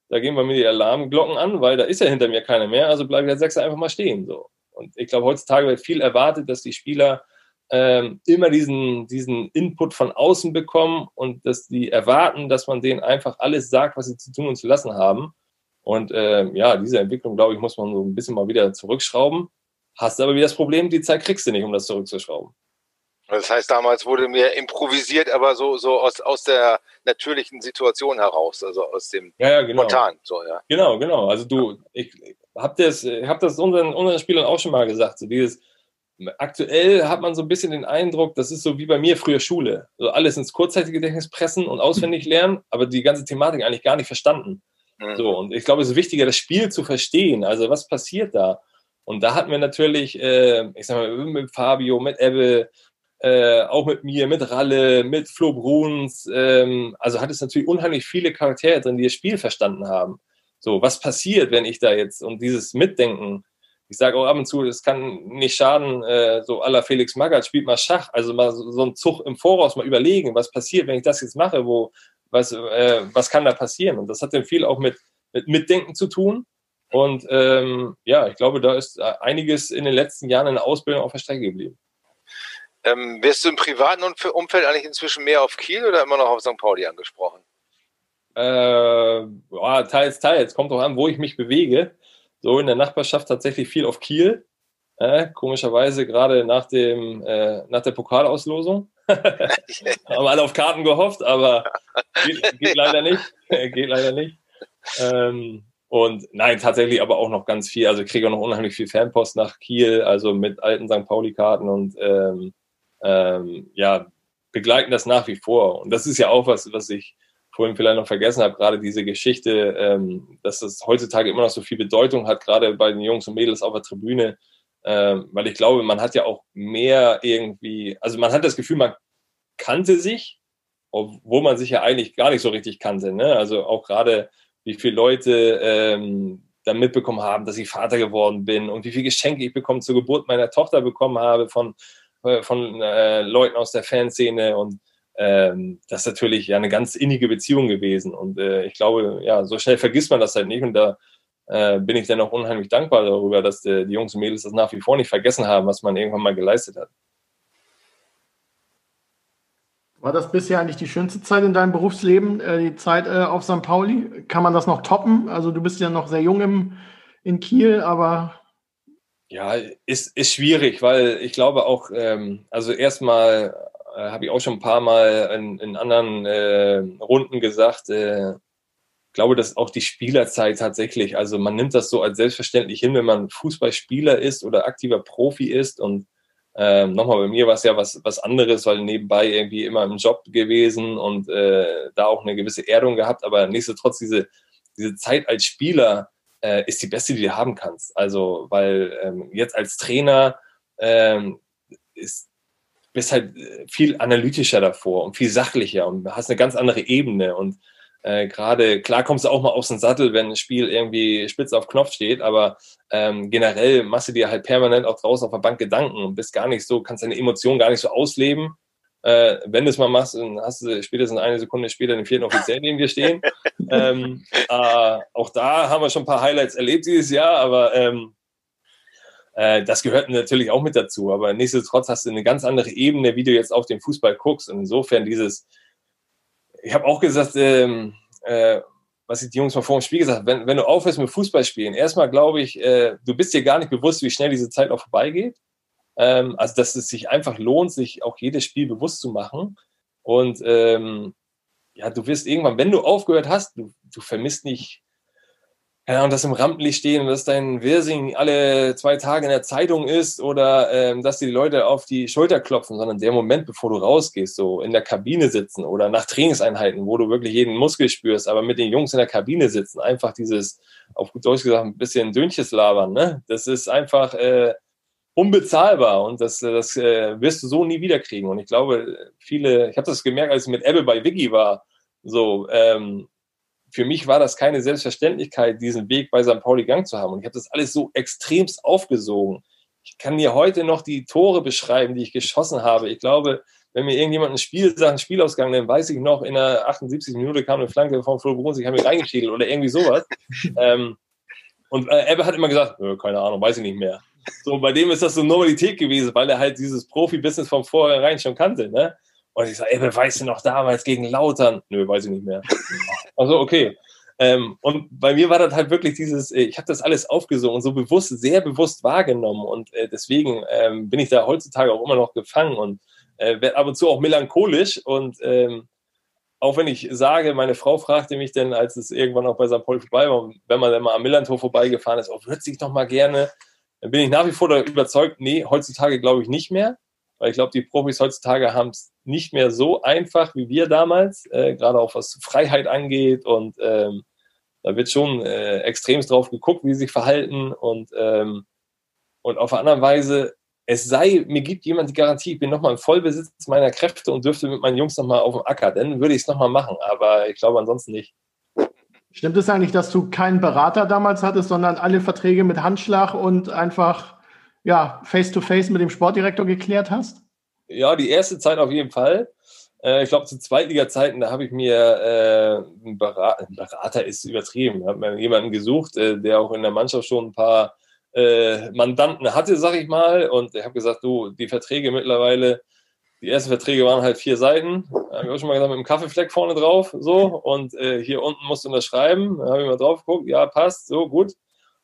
da gehen bei mir die Alarmglocken an, weil da ist ja hinter mir keiner mehr, also bleibt der Sechser einfach mal stehen. So. Und ich glaube, heutzutage wird viel erwartet, dass die Spieler ähm, immer diesen, diesen Input von außen bekommen und dass die erwarten, dass man denen einfach alles sagt, was sie zu tun und zu lassen haben. Und äh, ja, diese Entwicklung, glaube ich, muss man so ein bisschen mal wieder zurückschrauben. Hast aber wieder das Problem, die Zeit kriegst du nicht, um das zurückzuschrauben. Das heißt, damals wurde mir improvisiert, aber so, so aus, aus der natürlichen Situation heraus, also aus dem ja, ja, genau. spontan. So, ja. Genau, genau. Also du, ich habe das, hab das unseren, unseren Spielern auch schon mal gesagt, so dieses, aktuell hat man so ein bisschen den Eindruck, das ist so wie bei mir früher Schule. Also alles ins Kurzzeitgedächtnis pressen und auswendig lernen, aber die ganze Thematik eigentlich gar nicht verstanden. Mhm. So, und ich glaube, es ist wichtiger, das Spiel zu verstehen. Also, was passiert da? Und da hatten wir natürlich, äh, ich sag mal, mit Fabio, mit Ebbe, äh, auch mit mir, mit Ralle, mit Flo Bruns. Ähm, also hat es natürlich unheimlich viele Charaktere drin, die das Spiel verstanden haben. So, was passiert, wenn ich da jetzt und dieses Mitdenken, ich sage auch ab und zu, es kann nicht schaden, äh, so aller Felix Magath spielt mal Schach, also mal so, so einen Zug im Voraus mal überlegen, was passiert, wenn ich das jetzt mache, wo, was, äh, was kann da passieren? Und das hat dann viel auch mit, mit Mitdenken zu tun. Und ähm, ja, ich glaube, da ist äh, einiges in den letzten Jahren in der Ausbildung auf der Strecke geblieben. Ähm, wirst du im privaten Umfeld eigentlich inzwischen mehr auf Kiel oder immer noch auf St. Pauli angesprochen? Äh, ja, teils, teils. Kommt auch an, wo ich mich bewege so in der Nachbarschaft tatsächlich viel auf Kiel. Äh, komischerweise gerade nach, dem, äh, nach der Pokalauslosung. Haben alle auf Karten gehofft, aber geht, geht leider nicht. geht leider nicht. Ähm, und nein, tatsächlich aber auch noch ganz viel. Also ich kriege auch noch unheimlich viel Fanpost nach Kiel, also mit alten St. Pauli-Karten und ähm, ähm, ja, begleiten das nach wie vor. Und das ist ja auch was, was ich vorhin vielleicht noch vergessen habe, gerade diese Geschichte, ähm, dass es heutzutage immer noch so viel Bedeutung hat, gerade bei den Jungs und Mädels auf der Tribüne, weil ich glaube, man hat ja auch mehr irgendwie, also man hat das Gefühl, man kannte sich, obwohl man sich ja eigentlich gar nicht so richtig kannte. Ne? Also auch gerade, wie viele Leute ähm, dann mitbekommen haben, dass ich Vater geworden bin und wie viele Geschenke ich bekommen zur Geburt meiner Tochter bekommen habe von, äh, von äh, Leuten aus der Fanszene und ähm, das ist natürlich ja eine ganz innige Beziehung gewesen. Und äh, ich glaube, ja, so schnell vergisst man das halt nicht. Und da äh, bin ich dann auch unheimlich dankbar darüber, dass die, die Jungs und Mädels das nach wie vor nicht vergessen haben, was man irgendwann mal geleistet hat. War das bisher eigentlich die schönste Zeit in deinem Berufsleben, äh, die Zeit äh, auf St. Pauli? Kann man das noch toppen? Also du bist ja noch sehr jung im, in Kiel, aber ja, ist, ist schwierig, weil ich glaube auch, ähm, also erstmal äh, habe ich auch schon ein paar Mal in, in anderen äh, Runden gesagt, äh, glaube, dass auch die Spielerzeit tatsächlich, also man nimmt das so als selbstverständlich hin, wenn man Fußballspieler ist oder aktiver Profi ist und ähm, nochmal, bei mir war es ja was, was anderes, weil nebenbei irgendwie immer im Job gewesen und äh, da auch eine gewisse Erdung gehabt, aber nichtsdestotrotz diese, diese Zeit als Spieler äh, ist die beste, die du haben kannst. Also, weil ähm, jetzt als Trainer ähm, ist bist halt äh, viel analytischer davor und viel sachlicher und hast eine ganz andere Ebene. Und äh, gerade, klar kommst du auch mal aus dem Sattel, wenn ein Spiel irgendwie spitz auf Knopf steht, aber ähm, generell machst du dir halt permanent auch draußen auf der Bank Gedanken und bist gar nicht so, kannst deine Emotionen gar nicht so ausleben. Äh, wenn du es mal machst, dann hast du spätestens eine Sekunde später den vierten Offiziellen neben dir stehen. ähm, äh, auch da haben wir schon ein paar Highlights erlebt dieses Jahr, aber ähm, äh, das gehört natürlich auch mit dazu. Aber nichtsdestotrotz hast du eine ganz andere Ebene, wie du jetzt auf den Fußball guckst. Und insofern dieses, ich habe auch gesagt, ähm, äh, was ich die Jungs mal vor dem Spiel gesagt habe, wenn, wenn du aufhörst mit Fußball spielen, erstmal glaube ich, äh, du bist dir gar nicht bewusst, wie schnell diese Zeit auch vorbeigeht. Ähm, also, dass es sich einfach lohnt, sich auch jedes Spiel bewusst zu machen. Und ähm, ja, du wirst irgendwann, wenn du aufgehört hast, du, du vermisst nicht, ja, und das im Rampenlicht stehen und dass dein Wirsing alle zwei Tage in der Zeitung ist oder ähm, dass die Leute auf die Schulter klopfen, sondern der Moment, bevor du rausgehst, so in der Kabine sitzen oder nach Trainingseinheiten, wo du wirklich jeden Muskel spürst, aber mit den Jungs in der Kabine sitzen, einfach dieses, auf gut Deutsch gesagt, ein bisschen Dünches labern, ne? Das ist einfach, äh, unbezahlbar und das, das äh, wirst du so nie wiederkriegen. Und ich glaube, viele, ich habe das gemerkt, als ich mit Ebbe bei Wiggy war, so, ähm, für mich war das keine Selbstverständlichkeit, diesen Weg bei St. Pauli Gang zu haben. Und ich habe das alles so extremst aufgesogen. Ich kann dir heute noch die Tore beschreiben, die ich geschossen habe. Ich glaube, wenn mir irgendjemand ein Spiel sagt, ein Spielausgang, dann weiß ich noch, in der 78. Minute kam eine Flanke von Flo Bruns, ich habe mich reingeschädelt oder irgendwie sowas. ähm, und äh, Ebbe hat immer gesagt, keine Ahnung, weiß ich nicht mehr. So, bei dem ist das so Normalität gewesen, weil er halt dieses Profi-Business von vornherein schon kannte, ne? Und ich sage, ey, weißt du noch damals gegen Lautern? Nö, weiß ich nicht mehr. Also, okay. Ähm, und bei mir war das halt wirklich dieses, äh, ich habe das alles aufgesungen, so bewusst, sehr bewusst wahrgenommen. Und äh, deswegen ähm, bin ich da heutzutage auch immer noch gefangen und äh, werde ab und zu auch melancholisch. Und ähm, auch wenn ich sage, meine Frau fragte mich dann, als es irgendwann auch bei St. Paul vorbei war, wenn man dann mal am Millantor vorbeigefahren ist, oh, würde sich doch mal gerne dann bin ich nach wie vor überzeugt, nee, heutzutage glaube ich nicht mehr, weil ich glaube, die Profis heutzutage haben es nicht mehr so einfach wie wir damals, äh, gerade auch was Freiheit angeht und ähm, da wird schon äh, extremst drauf geguckt, wie sie sich verhalten und, ähm, und auf der anderen Weise, es sei, mir gibt jemand die Garantie, ich bin nochmal im Vollbesitz meiner Kräfte und dürfte mit meinen Jungs nochmal auf dem Acker, dann würde ich es nochmal machen, aber ich glaube ansonsten nicht. Stimmt es eigentlich, dass du keinen Berater damals hattest, sondern alle Verträge mit Handschlag und einfach ja, face-to-face mit dem Sportdirektor geklärt hast? Ja, die erste Zeit auf jeden Fall. Äh, ich glaube, zu Zweitliga-Zeiten, da habe ich mir äh, einen Berater, Berater ist übertrieben, habe mir jemanden gesucht, äh, der auch in der Mannschaft schon ein paar äh, Mandanten hatte, sag ich mal. Und ich habe gesagt, du, die Verträge mittlerweile, die ersten Verträge waren halt vier Seiten. Habe ich auch schon mal gesagt, mit einem Kaffeefleck vorne drauf. So. Und äh, hier unten musst du unterschreiben. Da habe ich mal drauf geguckt. Ja, passt. So, gut.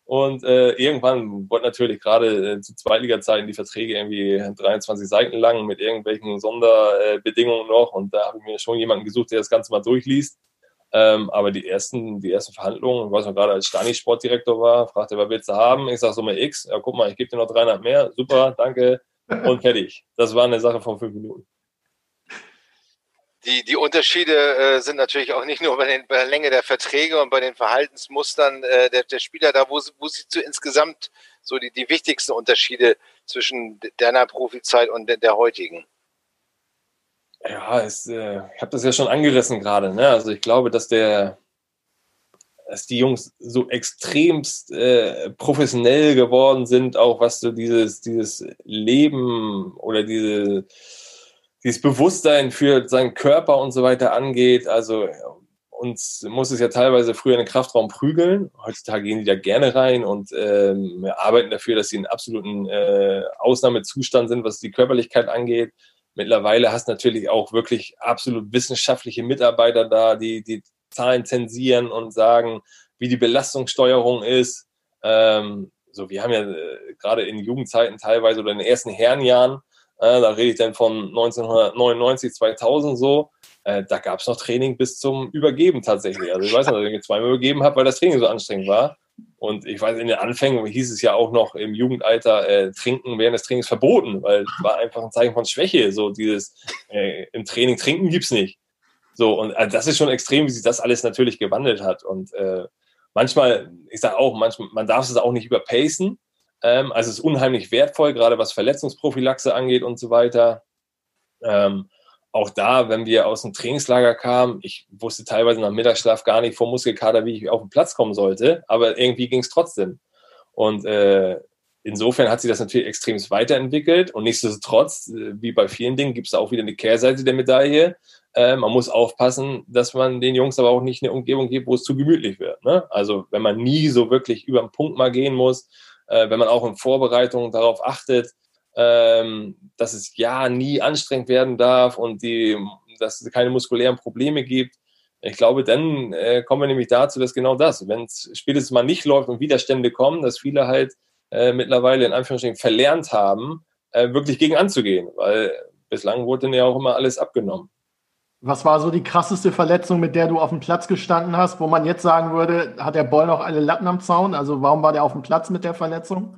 Und äh, irgendwann wurde natürlich gerade äh, zu Zweitliga-Zeiten die Verträge irgendwie 23 Seiten lang mit irgendwelchen Sonderbedingungen noch. Und da habe ich mir schon jemanden gesucht, der das Ganze mal durchliest. Ähm, aber die ersten, die ersten Verhandlungen, ich weiß noch gerade, als Stani Sportdirektor war, fragte, was willst du haben? Ich sage so mal X. Ja, guck mal, ich gebe dir noch 300 mehr. Super, danke und fertig. Das war eine Sache von fünf Minuten. Die, die Unterschiede äh, sind natürlich auch nicht nur bei, den, bei, der Länge der Verträge und bei den Verhaltensmustern äh, der, der, Spieler da, wo, wo siehst du insgesamt so die, die wichtigsten Unterschiede zwischen deiner Profizeit und der, der heutigen? Ja, es, äh, ich habe das ja schon angerissen gerade. Ne? Also ich glaube, dass der, dass die Jungs so extremst äh, professionell geworden sind, auch was so dieses, dieses Leben oder diese, dieses Bewusstsein für seinen Körper und so weiter angeht. Also uns muss es ja teilweise früher in den Kraftraum prügeln. Heutzutage gehen die da gerne rein und ähm, arbeiten dafür, dass sie in absoluten äh, Ausnahmezustand sind, was die Körperlichkeit angeht. Mittlerweile hast du natürlich auch wirklich absolut wissenschaftliche Mitarbeiter da, die, die Zahlen zensieren und sagen, wie die Belastungssteuerung ist. Ähm, so, wir haben ja äh, gerade in Jugendzeiten teilweise oder in den ersten Herrenjahren, äh, da rede ich dann von 1999, 2000 so, äh, da gab es noch Training bis zum Übergeben tatsächlich. Also ich weiß noch, dass ich zweimal übergeben habe, weil das Training so anstrengend war. Und ich weiß, in den Anfängen hieß es ja auch noch im Jugendalter, äh, trinken während des Trainings verboten, weil es war einfach ein Zeichen von Schwäche. So dieses äh, im Training trinken gibt's nicht. So, und also das ist schon extrem, wie sich das alles natürlich gewandelt hat. Und äh, manchmal, ich sage auch, manchmal, man darf es auch nicht überpacen. Ähm, also es ist unheimlich wertvoll, gerade was Verletzungsprophylaxe angeht und so weiter. Ähm, auch da, wenn wir aus dem Trainingslager kamen, ich wusste teilweise nach Mittagsschlaf gar nicht vor Muskelkater, wie ich auf den Platz kommen sollte, aber irgendwie ging es trotzdem. Und äh, insofern hat sich das natürlich extrem weiterentwickelt und nichtsdestotrotz, äh, wie bei vielen Dingen, gibt es auch wieder eine Kehrseite der Medaille. Äh, man muss aufpassen, dass man den Jungs aber auch nicht eine Umgebung gibt, wo es zu gemütlich wird. Ne? Also wenn man nie so wirklich über den Punkt mal gehen muss, äh, wenn man auch in Vorbereitungen darauf achtet, ähm, dass es ja nie anstrengend werden darf und die, dass es keine muskulären Probleme gibt. Ich glaube, dann äh, kommen wir nämlich dazu, dass genau das, wenn es spätestens mal nicht läuft und Widerstände kommen, dass viele halt äh, mittlerweile in Anführungsstrichen verlernt haben, äh, wirklich gegen anzugehen, weil bislang wurde ja auch immer alles abgenommen. Was war so die krasseste Verletzung, mit der du auf dem Platz gestanden hast, wo man jetzt sagen würde, hat der Boll noch alle Latten am Zaun? Also warum war der auf dem Platz mit der Verletzung?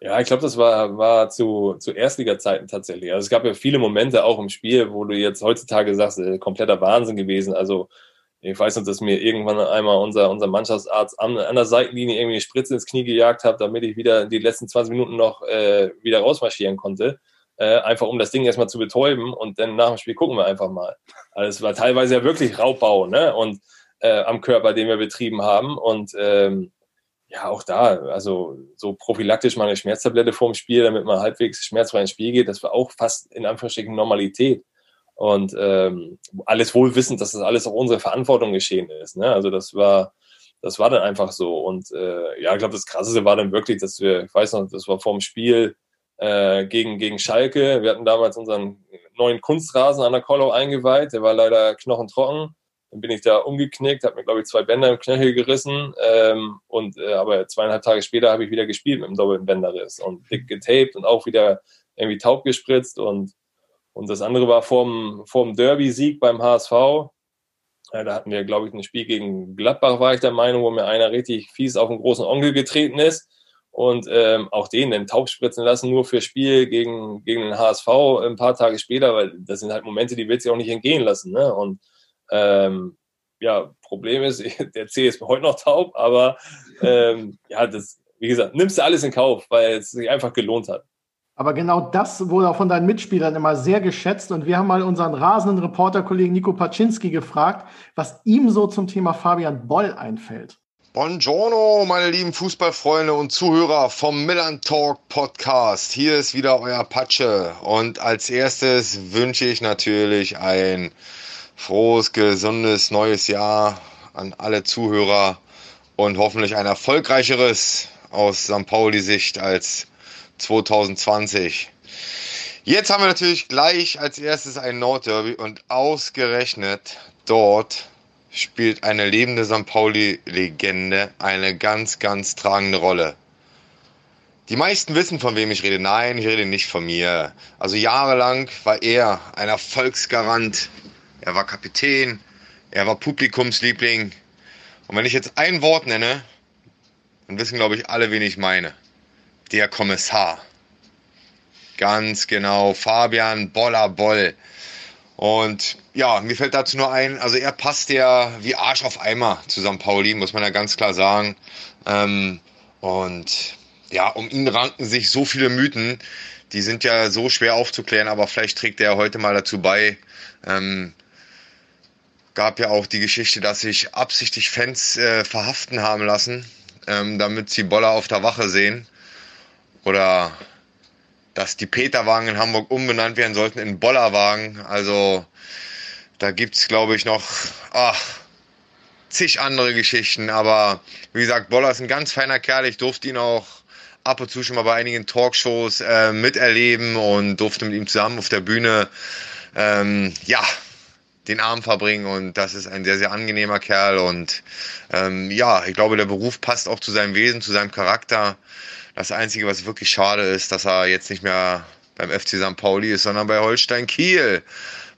Ja, ich glaube, das war, war zu, zu Erstliga-Zeiten tatsächlich. Also es gab ja viele Momente auch im Spiel, wo du jetzt heutzutage sagst, äh, kompletter Wahnsinn gewesen. Also ich weiß noch, dass mir irgendwann einmal unser, unser Mannschaftsarzt an, an der Seitenlinie irgendwie eine Spritze ins Knie gejagt hat, damit ich wieder die letzten 20 Minuten noch äh, wieder rausmarschieren konnte. Äh, einfach um das Ding erstmal zu betäuben und dann nach dem Spiel gucken wir einfach mal. Also war teilweise ja wirklich Raubbau ne? und äh, am Körper, den wir betrieben haben. Und ähm, ja, auch da, also so prophylaktisch mal eine Schmerztablette vorm Spiel, damit man halbwegs schmerzfrei ins Spiel geht, das war auch fast in Anführungsstrichen Normalität. Und ähm, alles wohl wissend, dass das alles auch unsere Verantwortung geschehen ist. Ne? Also das war, das war dann einfach so. Und äh, ja, ich glaube, das Krasseste war dann wirklich, dass wir, ich weiß noch, das war vorm Spiel äh, gegen, gegen Schalke. Wir hatten damals unseren neuen Kunstrasen an der Kollau eingeweiht. Der war leider knochentrocken. Dann bin ich da umgeknickt, habe mir, glaube ich, zwei Bänder im Knöchel gerissen. Ähm, und äh, aber zweieinhalb Tage später habe ich wieder gespielt mit einem doppelten Bänderriss und dick getaped und auch wieder irgendwie taub gespritzt und und das andere war vorm, vorm Derby-Sieg beim HSV. Ja, da hatten wir, glaube ich, ein Spiel gegen Gladbach, war ich der Meinung, wo mir einer richtig fies auf den großen Onkel getreten ist. Und ähm, auch den dann taub spritzen lassen, nur für Spiel gegen, gegen den HSV ein paar Tage später, weil das sind halt Momente, die willst du auch nicht entgehen lassen. Ne? Und ähm, ja, Problem ist, der C ist heute noch taub, aber ähm, ja, das, wie gesagt, nimmst du alles in Kauf, weil es sich einfach gelohnt hat. Aber genau das wurde auch von deinen Mitspielern immer sehr geschätzt. Und wir haben mal unseren rasenden Reporterkollegen Nico Paczynski gefragt, was ihm so zum Thema Fabian Boll einfällt. Buongiorno, meine lieben Fußballfreunde und Zuhörer vom Milan Talk Podcast. Hier ist wieder euer Patsche. Und als erstes wünsche ich natürlich ein frohes, gesundes neues Jahr an alle Zuhörer und hoffentlich ein erfolgreicheres aus St. Pauli-Sicht als 2020. Jetzt haben wir natürlich gleich als erstes ein Nordderby und ausgerechnet dort spielt eine lebende St. Pauli-Legende eine ganz, ganz tragende Rolle. Die meisten wissen, von wem ich rede. Nein, ich rede nicht von mir. Also jahrelang war er ein Erfolgsgarant. Er war Kapitän. Er war Publikumsliebling. Und wenn ich jetzt ein Wort nenne, dann wissen, glaube ich, alle, wen ich meine der Kommissar. Ganz genau, Fabian Boller Boll. Und ja, mir fällt dazu nur ein, also er passt ja wie Arsch auf Eimer zu St. Pauli, muss man ja ganz klar sagen. Ähm, und ja, um ihn ranken sich so viele Mythen, die sind ja so schwer aufzuklären, aber vielleicht trägt er heute mal dazu bei. Ähm, gab ja auch die Geschichte, dass sich absichtlich Fans äh, verhaften haben lassen, ähm, damit sie Boller auf der Wache sehen oder dass die Peterwagen in Hamburg umbenannt werden sollten in Bollerwagen. Also da gibt es, glaube ich, noch ach, zig andere Geschichten. Aber wie gesagt, Boller ist ein ganz feiner Kerl. Ich durfte ihn auch ab und zu schon mal bei einigen Talkshows äh, miterleben und durfte mit ihm zusammen auf der Bühne ähm, ja, den Abend verbringen. Und das ist ein sehr, sehr angenehmer Kerl. Und ähm, ja, ich glaube, der Beruf passt auch zu seinem Wesen, zu seinem Charakter. Das Einzige, was wirklich schade ist, dass er jetzt nicht mehr beim FC St. Pauli ist, sondern bei Holstein Kiel.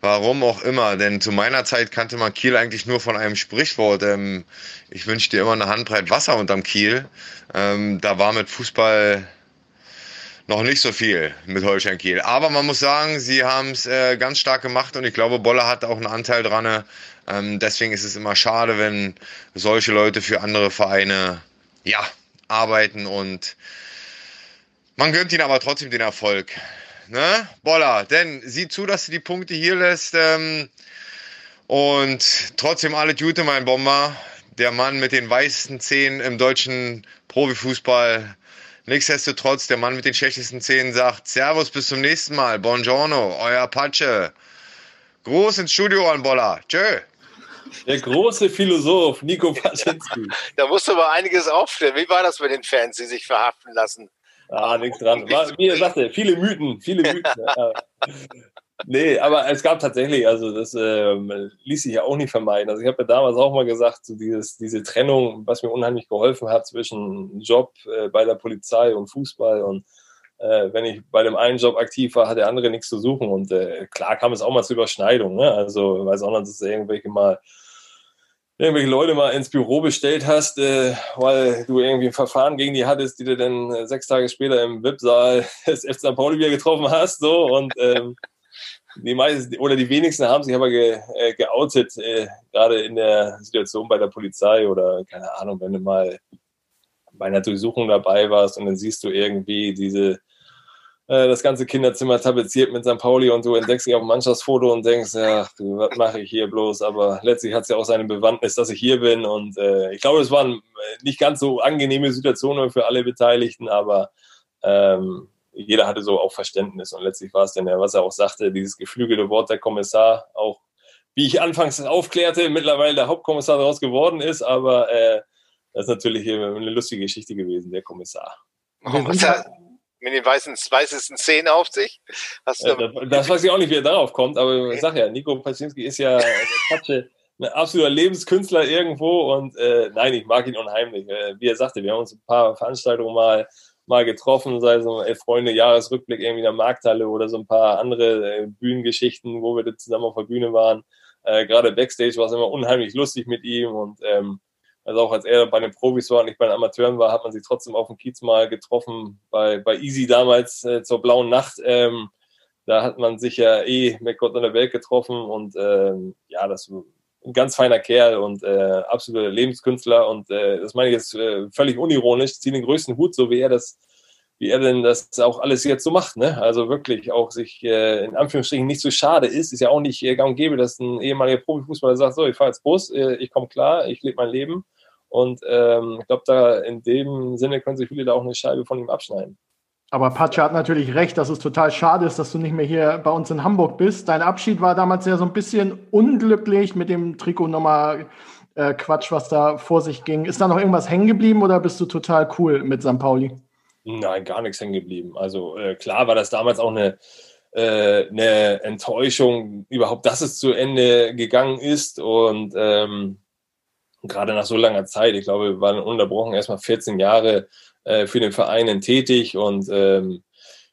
Warum auch immer, denn zu meiner Zeit kannte man Kiel eigentlich nur von einem Sprichwort. Ähm, ich wünsche dir immer eine Handbreit Wasser unterm Kiel. Ähm, da war mit Fußball noch nicht so viel mit Holstein Kiel. Aber man muss sagen, sie haben es äh, ganz stark gemacht und ich glaube, Bolle hat auch einen Anteil dran. Ähm, deswegen ist es immer schade, wenn solche Leute für andere Vereine ja, arbeiten und man gönnt ihn aber trotzdem den Erfolg. Ne? Boller, denn sieh zu, dass du die Punkte hier lässt. Ähm, und trotzdem alle Gute, mein Bomber. Der Mann mit den weißesten Zähnen im deutschen Profifußball. Nichtsdestotrotz, der Mann mit den schlechtesten Zähnen sagt, Servus, bis zum nächsten Mal. Buongiorno, euer Apache. Groß ins Studio an Boller. Tschö. Der große Philosoph Nico Paczynski. Da musst du aber einiges aufstellen. Wie war das mit den Fans, die sich verhaften lassen? Ah, nichts dran. War, wie er sagte, viele Mythen, viele Mythen. ja. Nee, aber es gab tatsächlich, also das ähm, ließ sich ja auch nicht vermeiden. Also ich habe ja damals auch mal gesagt, so dieses, diese Trennung, was mir unheimlich geholfen hat zwischen Job äh, bei der Polizei und Fußball und äh, wenn ich bei dem einen Job aktiv war, hat der andere nichts zu suchen. Und äh, klar kam es auch mal zu Überschneidungen. Ne? Also, weiß auch nicht, dass irgendwelche mal irgendwelche Leute mal ins Büro bestellt hast, äh, weil du irgendwie ein Verfahren gegen die hattest, die du dann äh, sechs Tage später im VIP-Saal des FC St. Pauli wieder getroffen hast. So, und ähm, die meisten oder die wenigsten haben sich aber ge, äh, geoutet, äh, gerade in der Situation bei der Polizei oder keine Ahnung, wenn du mal bei einer Durchsuchung dabei warst und dann siehst du irgendwie diese äh, das ganze Kinderzimmer tapeziert mit St. Pauli und du entdeckst dich auf dem Mannschaftsfoto und denkst, ja, was mache ich hier bloß? Aber letztlich hat es ja auch seine Bewandtnis, dass ich hier bin. Und äh, ich glaube, es waren äh, nicht ganz so angenehme Situationen für alle Beteiligten, aber ähm, jeder hatte so auch Verständnis. Und letztlich war es dann ja, was er auch sagte, dieses geflügelte Wort der Kommissar, auch wie ich anfangs aufklärte, mittlerweile der Hauptkommissar daraus geworden ist, aber äh, das ist natürlich eine lustige Geschichte gewesen, der Kommissar. Oh, was, hat, mit den weißen, weißesten Zähnen auf sich. Hast du das, das weiß ich auch nicht, wie er darauf kommt, aber ich sag ja, Nico Paczynski ist ja ein absoluter Lebenskünstler irgendwo und äh, nein, ich mag ihn unheimlich. Äh, wie er sagte, wir haben uns ein paar Veranstaltungen mal mal getroffen, sei so elf Freunde Jahresrückblick irgendwie in der Markthalle oder so ein paar andere äh, Bühnengeschichten, wo wir zusammen auf der Bühne waren. Äh, Gerade Backstage war es immer unheimlich lustig mit ihm und ähm, also auch als er bei den Profis war und ich bei den Amateuren war, hat man sich trotzdem auf dem Kiez mal getroffen, bei, bei Easy damals äh, zur blauen Nacht. Ähm, da hat man sich ja eh mit Gott in der Welt getroffen und ähm, ja, das ein ganz feiner Kerl und äh, absoluter Lebenskünstler und äh, das meine ich jetzt äh, völlig unironisch, ziehe den größten Hut, so wie er das wie er denn das auch alles jetzt so macht, ne? Also wirklich auch sich äh, in Anführungsstrichen nicht so schade ist, ist ja auch nicht äh, gang und gäbe, dass ein ehemaliger Profifußballer sagt, so, ich fahre jetzt Bus, äh, ich komme klar, ich lebe mein Leben. Und ähm, ich glaube, da in dem Sinne können sich viele da auch eine Scheibe von ihm abschneiden. Aber Patsche hat natürlich recht, dass es total schade ist, dass du nicht mehr hier bei uns in Hamburg bist. Dein Abschied war damals ja so ein bisschen unglücklich mit dem Trikot Nummer äh, Quatsch, was da vor sich ging. Ist da noch irgendwas hängen geblieben oder bist du total cool mit St. Pauli? Nein, gar nichts hängen geblieben. Also äh, klar war das damals auch eine, äh, eine Enttäuschung, überhaupt, dass es zu Ende gegangen ist. Und ähm, gerade nach so langer Zeit, ich glaube, wir waren unterbrochen erstmal 14 Jahre äh, für den Verein tätig und ähm,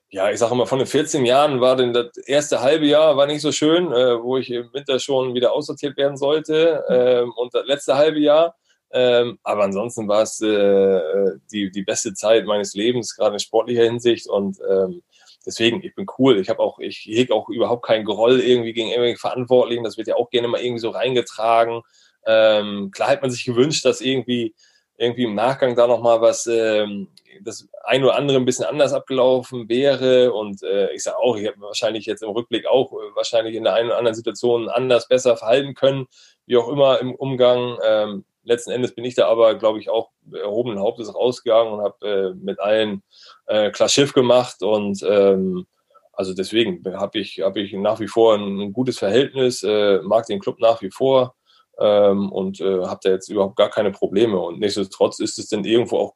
ja, ich sage immer, von den 14 Jahren war denn das erste halbe Jahr war nicht so schön, äh, wo ich im Winter schon wieder aussortiert werden sollte ähm, und das letzte halbe Jahr ähm, aber ansonsten war es äh, die, die beste Zeit meines Lebens, gerade in sportlicher Hinsicht. Und ähm, deswegen, ich bin cool. Ich habe auch, ich hege auch überhaupt keinen Groll irgendwie gegen irgendwelche Verantwortlichen. Das wird ja auch gerne mal irgendwie so reingetragen. Ähm, klar hat man sich gewünscht, dass irgendwie, irgendwie im Nachgang da nochmal was, ähm, das ein oder andere ein bisschen anders abgelaufen wäre. Und äh, ich sage auch, ich habe wahrscheinlich jetzt im Rückblick auch äh, wahrscheinlich in der einen oder anderen Situation anders, besser verhalten können, wie auch immer im Umgang. Ähm, letzten Endes bin ich da aber, glaube ich, auch erhobenen Hauptes rausgegangen und habe äh, mit allen äh, klar Schiff gemacht und ähm, also deswegen habe ich, hab ich nach wie vor ein, ein gutes Verhältnis, äh, mag den Club nach wie vor ähm, und äh, habe da jetzt überhaupt gar keine Probleme. Und nichtsdestotrotz ist es dann irgendwo auch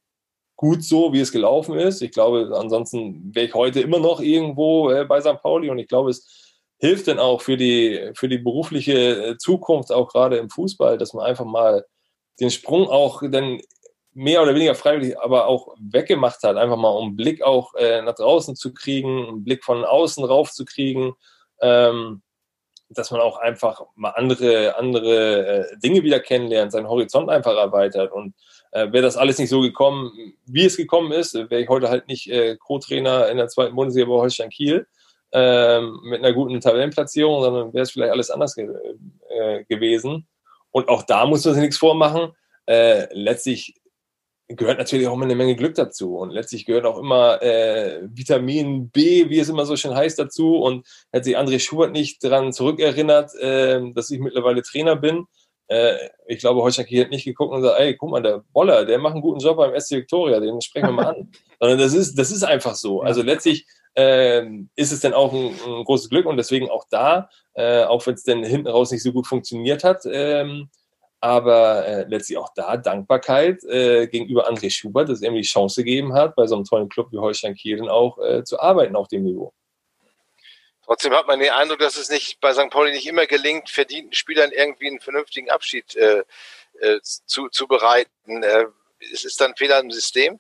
gut so, wie es gelaufen ist. Ich glaube, ansonsten wäre ich heute immer noch irgendwo äh, bei St. Pauli und ich glaube, es hilft dann auch für die, für die berufliche äh, Zukunft, auch gerade im Fußball, dass man einfach mal den Sprung auch dann mehr oder weniger freiwillig, aber auch weggemacht hat, einfach mal um einen Blick auch äh, nach draußen zu kriegen, einen Blick von außen rauf zu kriegen, ähm, dass man auch einfach mal andere, andere äh, Dinge wieder kennenlernt, seinen Horizont einfach erweitert. Und äh, wäre das alles nicht so gekommen, wie es gekommen ist, wäre ich heute halt nicht äh, Co-Trainer in der zweiten Bundesliga bei Holstein Kiel ähm, mit einer guten Tabellenplatzierung, sondern wäre es vielleicht alles anders ge äh, gewesen. Und auch da muss man sich nichts vormachen. Äh, letztlich gehört natürlich auch immer eine Menge Glück dazu. Und letztlich gehört auch immer äh, Vitamin B, wie es immer so schön heißt, dazu. Und hätte sich André Schubert nicht daran zurückerinnert, äh, dass ich mittlerweile Trainer bin, äh, ich glaube, Holstein hat nicht geguckt und gesagt, ey, guck mal, der Boller, der macht einen guten Job beim SC Victoria, den sprechen wir mal an. sondern das ist, das ist einfach so. Also letztlich ist es dann auch ein, ein, großes Glück und deswegen auch da, äh, auch wenn es dann hinten raus nicht so gut funktioniert hat, ähm, aber äh, letztlich auch da Dankbarkeit äh, gegenüber André Schubert, dass er ihm die Chance gegeben hat, bei so einem tollen Club wie Holstein Kiel dann auch äh, zu arbeiten auf dem Niveau. Trotzdem hat man den Eindruck, dass es nicht bei St. Pauli nicht immer gelingt, verdienten Spielern irgendwie einen vernünftigen Abschied äh, äh, zu, zu bereiten. Äh, ist es dann Fehler im System?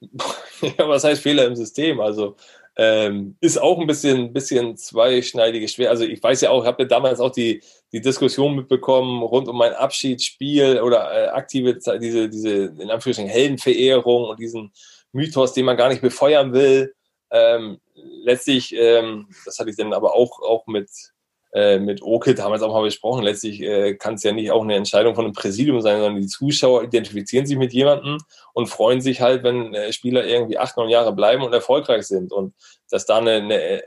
ja, was heißt Fehler im System? Also ähm, ist auch ein bisschen, bisschen zweischneidiges Schwer. Also ich weiß ja auch, ich habe ja damals auch die, die Diskussion mitbekommen rund um mein Abschiedsspiel oder äh, aktive, diese, diese in Anführungsstrichen Heldenverehrung und diesen Mythos, den man gar nicht befeuern will. Ähm, letztlich, ähm, das hatte ich dann aber auch, auch mit, äh, mit Oke damals auch mal besprochen, letztlich äh, kann es ja nicht auch eine Entscheidung von einem Präsidium sein, sondern die Zuschauer identifizieren sich mit jemandem und freuen sich halt, wenn äh, Spieler irgendwie acht, neun Jahre bleiben und erfolgreich sind und dass da eine, eine äh,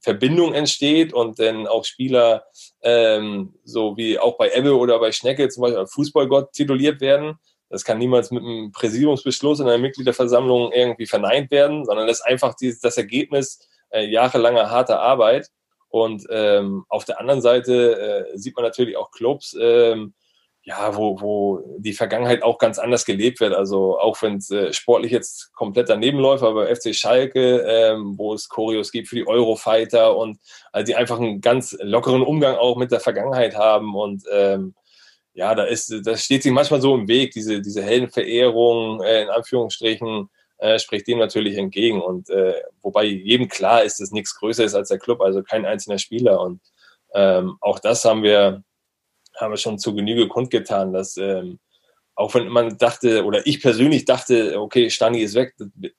Verbindung entsteht und dann auch Spieler ähm, so wie auch bei Ebbe oder bei Schnecke zum Beispiel Fußballgott tituliert werden. Das kann niemals mit einem Präsidiumsbeschluss in einer Mitgliederversammlung irgendwie verneint werden, sondern das ist einfach dieses, das Ergebnis äh, jahrelanger harter Arbeit. Und ähm, auf der anderen Seite äh, sieht man natürlich auch Clubs, ähm, ja, wo, wo die Vergangenheit auch ganz anders gelebt wird. Also auch wenn es äh, sportlich jetzt komplett daneben läuft, aber FC Schalke, ähm, wo es Choreos gibt für die Eurofighter und also die einfach einen ganz lockeren Umgang auch mit der Vergangenheit haben. Und ähm, ja, da ist, das steht sich manchmal so im Weg, diese, diese Heldenverehrung, äh, in Anführungsstrichen, äh, spricht dem natürlich entgegen. Und äh, wobei jedem klar ist, dass nichts größer ist als der Club, also kein einzelner Spieler. Und ähm, auch das haben wir, haben wir schon zu Genüge kundgetan, dass ähm, auch wenn man dachte, oder ich persönlich dachte, okay, Stani ist weg,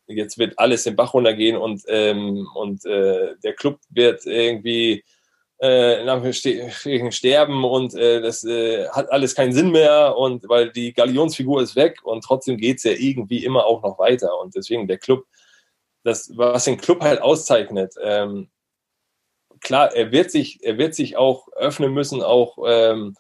jetzt wird alles den Bach runtergehen und, ähm, und äh, der Club wird irgendwie äh, in Anführungsstrichen sterben und äh, das äh, hat alles keinen Sinn mehr und weil die Galionsfigur ist weg und trotzdem geht es ja irgendwie immer auch noch weiter und deswegen der Club, das, was den Club halt auszeichnet, ähm, klar, er wird sich, er wird sich auch öffnen müssen, auch ähm,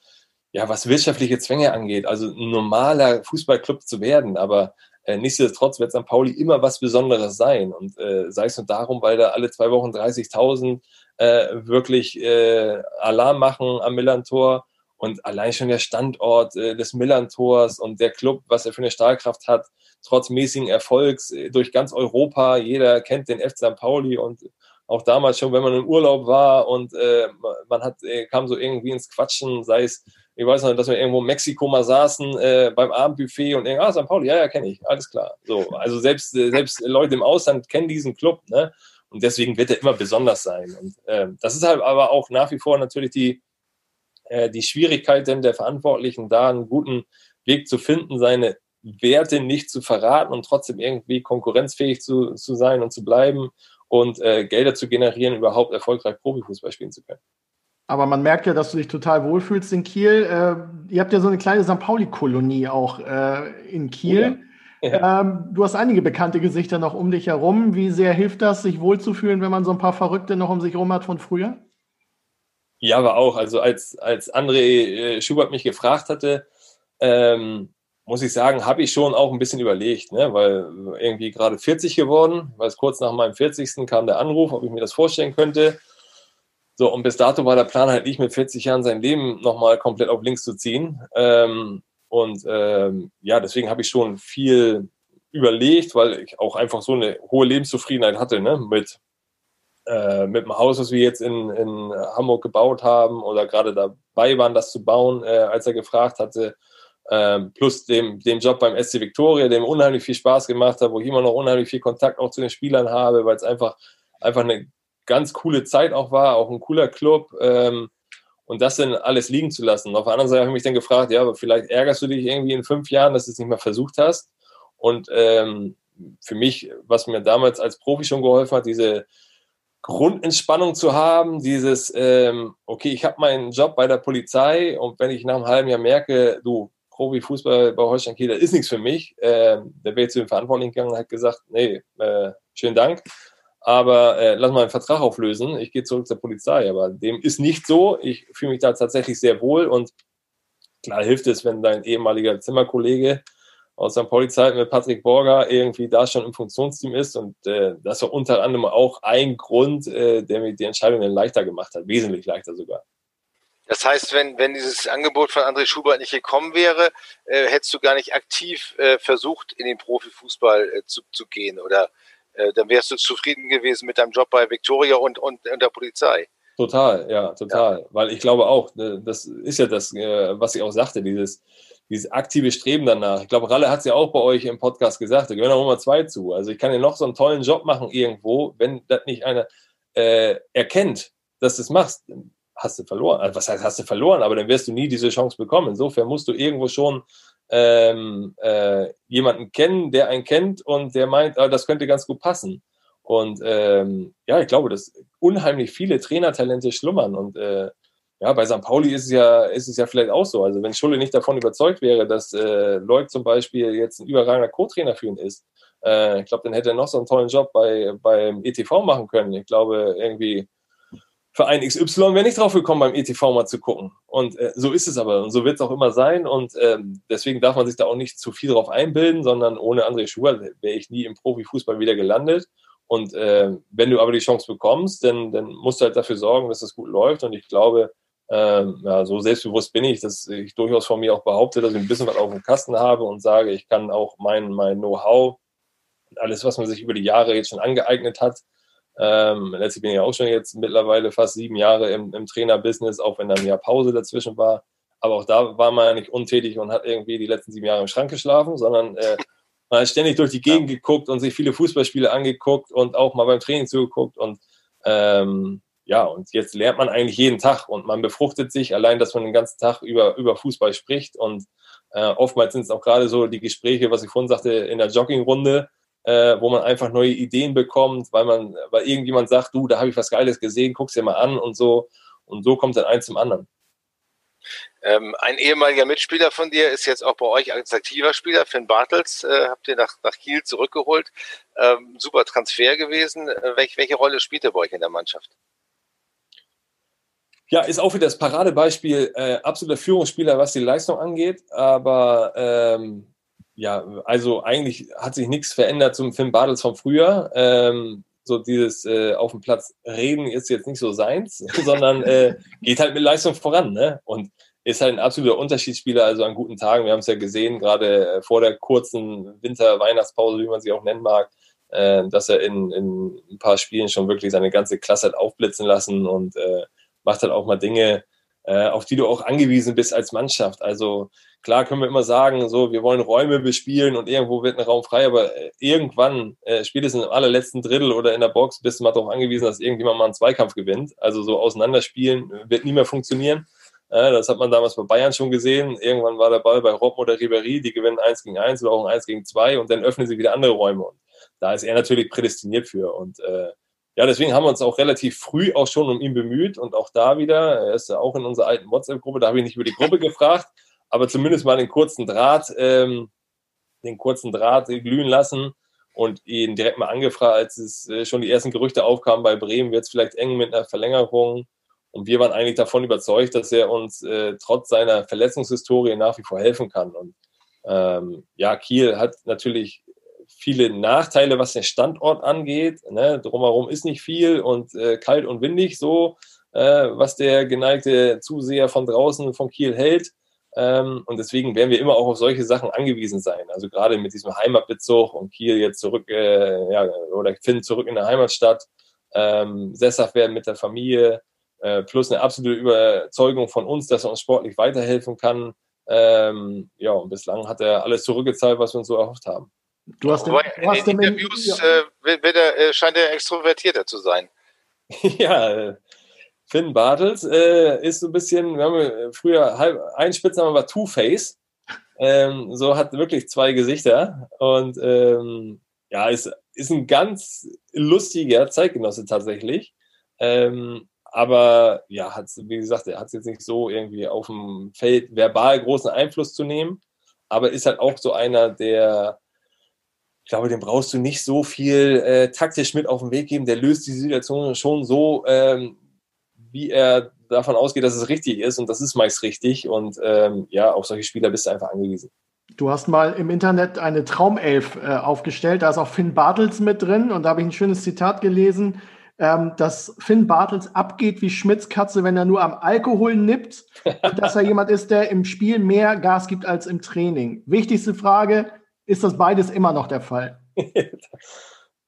ja, was wirtschaftliche Zwänge angeht, also ein normaler Fußballclub zu werden, aber äh, nichtsdestotrotz wird St. Pauli immer was Besonderes sein und äh, sei es nur darum, weil da alle zwei Wochen 30.000 äh, wirklich äh, Alarm machen am Millantor und allein schon der Standort äh, des Millantors und der Club, was er für eine Stahlkraft hat, trotz mäßigen Erfolgs äh, durch ganz Europa, jeder kennt den FC St. Pauli und auch damals schon, wenn man im Urlaub war und äh, man hat, äh, kam so irgendwie ins Quatschen, sei es ich weiß noch, dass wir irgendwo in Mexiko mal saßen äh, beim Abendbuffet und ah, St. Pauli, ja, ja, kenne ich, alles klar. So, also selbst, äh, selbst Leute im Ausland kennen diesen Club, ne? Und deswegen wird er immer besonders sein. Und äh, das ist halt aber auch nach wie vor natürlich die, äh, die Schwierigkeit denn der Verantwortlichen, da einen guten Weg zu finden, seine Werte nicht zu verraten und trotzdem irgendwie konkurrenzfähig zu, zu sein und zu bleiben und äh, Gelder zu generieren, überhaupt erfolgreich Profifußball spielen zu können. Aber man merkt ja, dass du dich total wohlfühlst in Kiel. Äh, ihr habt ja so eine kleine St. Pauli-Kolonie auch äh, in Kiel. Oh ja. Ähm, du hast einige bekannte Gesichter noch um dich herum. Wie sehr hilft das, sich wohlzufühlen, wenn man so ein paar Verrückte noch um sich herum hat von früher? Ja, aber auch. Also als, als André äh, Schubert mich gefragt hatte, ähm, muss ich sagen, habe ich schon auch ein bisschen überlegt, ne? weil irgendwie gerade 40 geworden, weil es kurz nach meinem 40. kam der Anruf, ob ich mir das vorstellen könnte. So, und bis dato war der Plan halt nicht mit 40 Jahren sein Leben nochmal komplett auf links zu ziehen. Ähm, und ähm, ja, deswegen habe ich schon viel überlegt, weil ich auch einfach so eine hohe Lebenszufriedenheit hatte, ne, mit, äh, mit dem Haus, was wir jetzt in, in Hamburg gebaut haben oder gerade dabei waren, das zu bauen, äh, als er gefragt hatte. Ähm, plus dem, dem Job beim SC Victoria, dem unheimlich viel Spaß gemacht hat, wo ich immer noch unheimlich viel Kontakt auch zu den Spielern habe, weil es einfach, einfach eine ganz coole Zeit auch war, auch ein cooler Club. Ähm, und das dann alles liegen zu lassen. auf der anderen Seite habe ich mich dann gefragt, ja, aber vielleicht ärgerst du dich irgendwie in fünf Jahren, dass du es nicht mehr versucht hast. Und ähm, für mich, was mir damals als Profi schon geholfen hat, diese Grundentspannung zu haben, dieses, ähm, okay, ich habe meinen Job bei der Polizei und wenn ich nach einem halben Jahr merke, du, Profifußball bei Holstein Kiel, das ist nichts für mich, äh, der wäre zu den Verantwortlichen gegangen und hat gesagt, nee, äh, schönen Dank aber äh, lass mal einen Vertrag auflösen, ich gehe zurück zur Polizei. Aber dem ist nicht so. Ich fühle mich da tatsächlich sehr wohl und klar hilft es, wenn dein ehemaliger Zimmerkollege aus St. Pauli-Zeit mit Patrick Borger irgendwie da schon im Funktionsteam ist. Und äh, das war unter anderem auch ein Grund, äh, der mir die Entscheidung dann leichter gemacht hat, wesentlich leichter sogar. Das heißt, wenn, wenn dieses Angebot von André Schubert nicht gekommen wäre, äh, hättest du gar nicht aktiv äh, versucht, in den Profifußball äh, zu, zu gehen oder äh, dann wärst du zufrieden gewesen mit deinem Job bei Victoria und, und, und der Polizei. Total, ja, total. Ja. Weil ich glaube auch, ne, das ist ja das, äh, was ich auch sagte, dieses, dieses aktive Streben danach. Ich glaube, Ralle hat es ja auch bei euch im Podcast gesagt, da gehören auch immer zwei zu. Also ich kann ja noch so einen tollen Job machen irgendwo, wenn das nicht einer äh, erkennt, dass du es machst, hast du verloren. Also was heißt, hast du verloren, aber dann wirst du nie diese Chance bekommen. Insofern musst du irgendwo schon ähm, äh, jemanden kennen, der einen kennt und der meint, ah, das könnte ganz gut passen. Und ähm, ja, ich glaube, dass unheimlich viele Trainertalente schlummern. Und äh, ja, bei St. Pauli ist es ja, ist es ja vielleicht auch so. Also wenn Schulle nicht davon überzeugt wäre, dass äh, Leuk zum Beispiel jetzt ein überragender Co-Trainer für ihn ist, äh, ich glaube, dann hätte er noch so einen tollen Job bei, beim ETV machen können. Ich glaube, irgendwie Verein XY wäre nicht drauf gekommen, beim ETV mal zu gucken. Und äh, so ist es aber und so wird es auch immer sein. Und ähm, deswegen darf man sich da auch nicht zu viel drauf einbilden, sondern ohne André Schuher wäre ich nie im Profifußball wieder gelandet. Und äh, wenn du aber die Chance bekommst, dann, dann musst du halt dafür sorgen, dass es gut läuft. Und ich glaube, ähm, ja, so selbstbewusst bin ich, dass ich durchaus von mir auch behaupte, dass ich ein bisschen was auf dem Kasten habe und sage, ich kann auch mein, mein Know-how, alles, was man sich über die Jahre jetzt schon angeeignet hat, ähm, letztlich bin ich auch schon jetzt mittlerweile fast sieben Jahre im, im Trainerbusiness, auch wenn da ein Jahr Pause dazwischen war. Aber auch da war man ja nicht untätig und hat irgendwie die letzten sieben Jahre im Schrank geschlafen, sondern äh, man hat ständig durch die Gegend geguckt und sich viele Fußballspiele angeguckt und auch mal beim Training zugeguckt. Und ähm, ja, und jetzt lernt man eigentlich jeden Tag und man befruchtet sich allein, dass man den ganzen Tag über, über Fußball spricht. Und äh, oftmals sind es auch gerade so die Gespräche, was ich vorhin sagte, in der Joggingrunde, äh, wo man einfach neue Ideen bekommt, weil man, weil irgendjemand sagt, du, da habe ich was Geiles gesehen, guck's dir mal an und so. Und so kommt dann eins zum anderen. Ähm, ein ehemaliger Mitspieler von dir ist jetzt auch bei euch als aktiver Spieler, Finn Bartels, äh, habt ihr nach, nach Kiel zurückgeholt. Ähm, super Transfer gewesen. Äh, welch, welche Rolle spielt er bei euch in der Mannschaft? Ja, ist auch wieder das Paradebeispiel, äh, absoluter Führungsspieler, was die Leistung angeht, aber ähm, ja, also eigentlich hat sich nichts verändert zum Finn Bartels vom Frühjahr. Ähm, so dieses äh, auf dem Platz reden ist jetzt nicht so seins, sondern äh, geht halt mit Leistung voran. Ne? Und ist halt ein absoluter Unterschiedsspieler, also an guten Tagen. Wir haben es ja gesehen, gerade äh, vor der kurzen Winter-Weihnachtspause, wie man sie auch nennen mag, äh, dass er in, in ein paar Spielen schon wirklich seine ganze Klasse hat aufblitzen lassen und äh, macht halt auch mal Dinge, auf die du auch angewiesen bist als Mannschaft. Also klar können wir immer sagen, so wir wollen Räume bespielen und irgendwo wird ein Raum frei, aber äh, irgendwann, äh, spätestens im allerletzten Drittel oder in der Box, bist du mal darauf angewiesen, dass irgendjemand mal einen Zweikampf gewinnt. Also so auseinanderspielen wird nie mehr funktionieren. Äh, das hat man damals bei Bayern schon gesehen. Irgendwann war der Ball bei Robben oder Ribéry, die gewinnen 1 gegen 1 oder auch 1 gegen 2 und dann öffnen sie wieder andere Räume. Und da ist er natürlich prädestiniert für. Und äh, ja, deswegen haben wir uns auch relativ früh auch schon um ihn bemüht und auch da wieder, er ist ja auch in unserer alten WhatsApp-Gruppe, da habe ich nicht über die Gruppe gefragt, aber zumindest mal den kurzen Draht, ähm, den kurzen Draht glühen lassen und ihn direkt mal angefragt, als es äh, schon die ersten Gerüchte aufkamen bei Bremen, wird es vielleicht eng mit einer Verlängerung. Und wir waren eigentlich davon überzeugt, dass er uns äh, trotz seiner Verletzungshistorie nach wie vor helfen kann. Und ähm, ja, Kiel hat natürlich viele Nachteile, was den Standort angeht. Ne? Drumherum ist nicht viel und äh, kalt und windig so, äh, was der geneigte Zuseher von draußen von Kiel hält. Ähm, und deswegen werden wir immer auch auf solche Sachen angewiesen sein. Also gerade mit diesem Heimatbezug und Kiel jetzt zurück, äh, ja, oder Finn zurück in der Heimatstadt, ähm, sesshaft werden mit der Familie, äh, plus eine absolute Überzeugung von uns, dass er uns sportlich weiterhelfen kann. Ähm, ja, und bislang hat er alles zurückgezahlt, was wir uns so erhofft haben. Du hast, den, du hast in den Interviews ja. äh, er, äh, scheint er extrovertierter zu sein. ja, Finn Bartels äh, ist so ein bisschen, wir haben äh, früher halb, ein Spitzname war Two-Face. Ähm, so hat wirklich zwei Gesichter und ähm, ja, ist, ist ein ganz lustiger Zeitgenosse tatsächlich. Ähm, aber ja, hat wie gesagt, er hat es jetzt nicht so irgendwie auf dem Feld verbal großen Einfluss zu nehmen, aber ist halt auch so einer, der glaube, dem brauchst du nicht so viel äh, taktisch mit auf den Weg geben. Der löst die Situation schon so, ähm, wie er davon ausgeht, dass es richtig ist. Und das ist meist richtig. Und ähm, ja, auf solche Spieler bist du einfach angewiesen. Du hast mal im Internet eine Traumelf äh, aufgestellt, da ist auch Finn Bartels mit drin und da habe ich ein schönes Zitat gelesen, ähm, dass Finn Bartels abgeht wie Schmitz Katze, wenn er nur am Alkohol nippt und dass er jemand ist, der im Spiel mehr Gas gibt als im Training. Wichtigste Frage, ist das beides immer noch der Fall?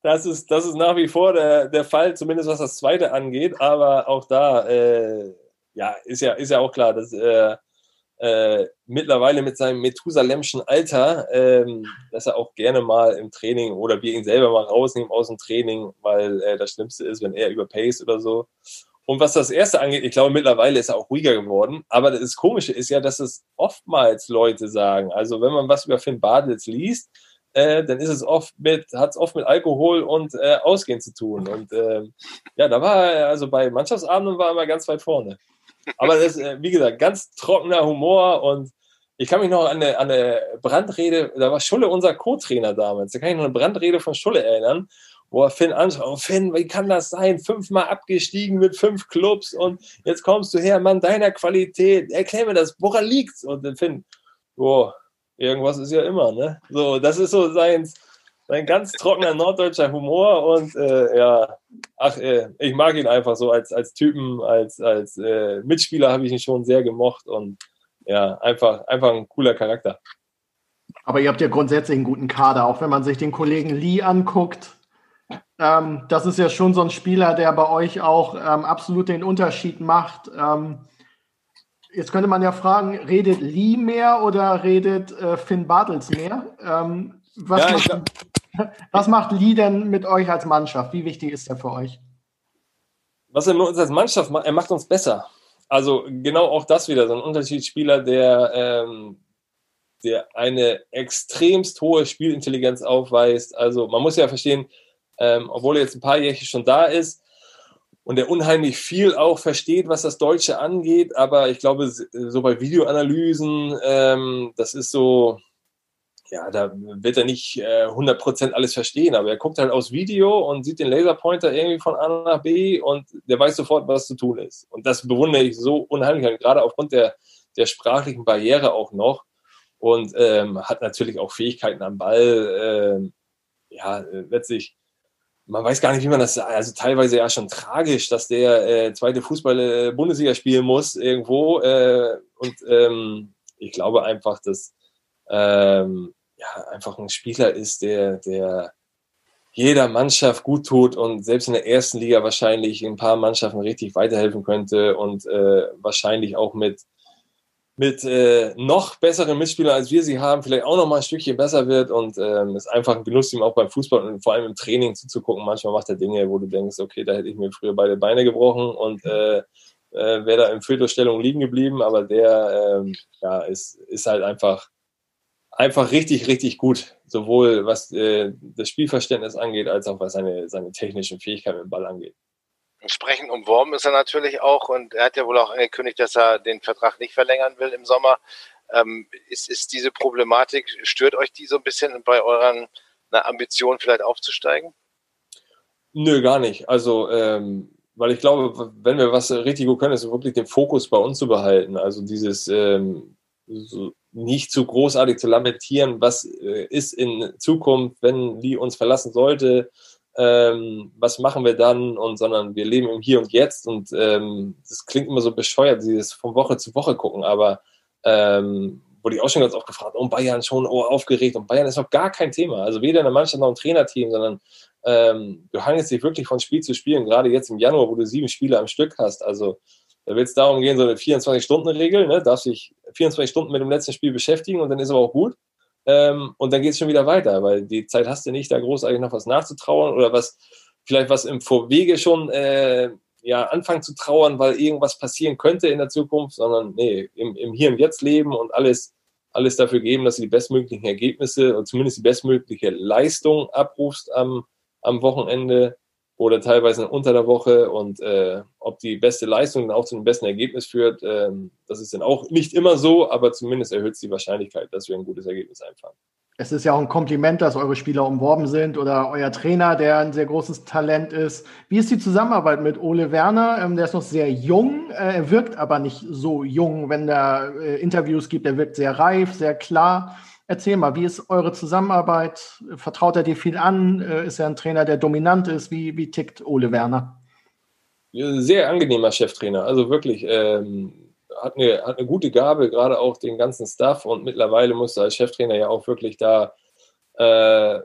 das, ist, das ist nach wie vor der, der Fall, zumindest was das Zweite angeht, aber auch da, äh, ja, ist ja, ist ja auch klar, dass äh, äh, mittlerweile mit seinem Methusalemschen Alter, ähm, dass er auch gerne mal im Training oder wir ihn selber mal rausnehmen aus dem Training, weil äh, das Schlimmste ist, wenn er überpaced oder so. Und was das erste angeht, ich glaube, mittlerweile ist er auch ruhiger geworden. Aber das Komische ist ja, dass es oftmals Leute sagen. Also, wenn man was über Finn Badels liest, äh, dann ist es oft mit, hat es oft mit Alkohol und äh, Ausgehen zu tun. Und äh, ja, da war er, also bei Mannschaftsabenden war er immer ganz weit vorne. Aber das ist, äh, wie gesagt, ganz trockener Humor und ich kann mich noch an eine, an eine Brandrede, da war Schulle unser Co-Trainer damals, da kann ich noch eine Brandrede von Schulle erinnern, er Finn anschaut, oh Finn, wie kann das sein? Fünfmal abgestiegen mit fünf Clubs und jetzt kommst du her, Mann, deiner Qualität, erklär mir das, woran liegt's? Und dann Finn, boah, irgendwas ist ja immer, ne? So, das ist so sein, sein ganz trockener norddeutscher Humor und äh, ja, ach, äh, ich mag ihn einfach so als, als Typen, als, als äh, Mitspieler habe ich ihn schon sehr gemocht und ja, einfach, einfach ein cooler Charakter. Aber ihr habt ja grundsätzlich einen guten Kader, auch wenn man sich den Kollegen Lee anguckt. Ähm, das ist ja schon so ein Spieler, der bei euch auch ähm, absolut den Unterschied macht. Ähm, jetzt könnte man ja fragen, redet Lee mehr oder redet äh, Finn Bartels mehr? Ähm, was, ja, macht, was macht Lee denn mit euch als Mannschaft? Wie wichtig ist er für euch? Was er mit uns als Mannschaft macht, er macht uns besser. Also genau auch das wieder, so ein Unterschiedsspieler, der, ähm, der eine extremst hohe Spielintelligenz aufweist. Also man muss ja verstehen, ähm, obwohl er jetzt ein paar Jährchen schon da ist und er unheimlich viel auch versteht, was das Deutsche angeht, aber ich glaube, so bei Videoanalysen, ähm, das ist so, ja, da wird er nicht äh, 100% alles verstehen, aber er guckt halt aus Video und sieht den Laserpointer irgendwie von A nach B und der weiß sofort, was zu tun ist. Und das bewundere ich so unheimlich, gerade aufgrund der, der sprachlichen Barriere auch noch und ähm, hat natürlich auch Fähigkeiten am Ball. Ähm, ja, letztlich, man weiß gar nicht, wie man das, also teilweise ja schon tragisch, dass der äh, zweite Fußball-Bundesliga spielen muss irgendwo äh, und ähm, ich glaube einfach, dass ähm, ja, einfach ein Spieler ist, der, der jeder Mannschaft gut tut und selbst in der ersten Liga wahrscheinlich ein paar Mannschaften richtig weiterhelfen könnte und äh, wahrscheinlich auch mit, mit äh, noch besseren Mitspielern, als wir sie haben, vielleicht auch noch mal ein Stückchen besser wird und ähm, ist einfach ein Genuss, ihm auch beim Fußball und vor allem im Training zuzugucken. Manchmal macht er Dinge, wo du denkst, okay, da hätte ich mir früher beide Beine gebrochen und äh, äh, wäre da in Viertelstellung liegen geblieben, aber der ähm, ja, ist, ist halt einfach einfach richtig, richtig gut. Sowohl was äh, das Spielverständnis angeht, als auch was seine, seine technischen Fähigkeiten im Ball angeht. Entsprechend umworben ist er natürlich auch und er hat ja wohl auch angekündigt, dass er den Vertrag nicht verlängern will im Sommer. Ähm, ist, ist diese Problematik, stört euch die so ein bisschen bei euren Ambitionen vielleicht aufzusteigen? Nö, gar nicht. Also, ähm, weil ich glaube, wenn wir was richtig gut können, ist wirklich den Fokus bei uns zu behalten. Also dieses ähm, so nicht zu großartig zu lamentieren, was äh, ist in Zukunft, wenn Lee uns verlassen sollte, ähm, was machen wir dann und sondern wir leben im Hier und Jetzt und ähm, das klingt immer so bescheuert, dieses von Woche zu Woche gucken, aber ähm, wurde ich auch schon ganz oft gefragt, oh Bayern schon oh, aufgeregt und Bayern ist noch gar kein Thema, also weder in der Mannschaft noch im Trainerteam, sondern ähm, du hangelst dich wirklich von Spiel zu Spiel und gerade jetzt im Januar, wo du sieben Spiele am Stück hast, also da wird es darum gehen, so eine 24-Stunden-Regel, ne? darfst dich 24 Stunden mit dem letzten Spiel beschäftigen und dann ist aber auch gut. Ähm, und dann geht es schon wieder weiter, weil die Zeit hast du nicht, da großartig noch was nachzutrauern oder was, vielleicht was im Vorwege schon äh, ja, anfangen zu trauern, weil irgendwas passieren könnte in der Zukunft, sondern nee, im, im Hier und Jetzt leben und alles, alles dafür geben, dass du die bestmöglichen Ergebnisse oder zumindest die bestmögliche Leistung abrufst am, am Wochenende oder teilweise unter der Woche und äh, ob die beste Leistung dann auch zu einem besten Ergebnis führt, äh, das ist dann auch nicht immer so, aber zumindest erhöht es die Wahrscheinlichkeit, dass wir ein gutes Ergebnis einfahren. Es ist ja auch ein Kompliment, dass eure Spieler umworben sind oder euer Trainer, der ein sehr großes Talent ist. Wie ist die Zusammenarbeit mit Ole Werner? Ähm, der ist noch sehr jung, äh, er wirkt aber nicht so jung, wenn er äh, Interviews gibt. Er wirkt sehr reif, sehr klar. Erzähl mal, wie ist eure Zusammenarbeit? Vertraut er dir viel an? Äh, ist er ein Trainer, der dominant ist? Wie, wie tickt Ole Werner? Sehr angenehmer Cheftrainer. Also wirklich, ähm, hat, eine, hat eine gute Gabe, gerade auch den ganzen Stuff. Und mittlerweile musst du als Cheftrainer ja auch wirklich da äh,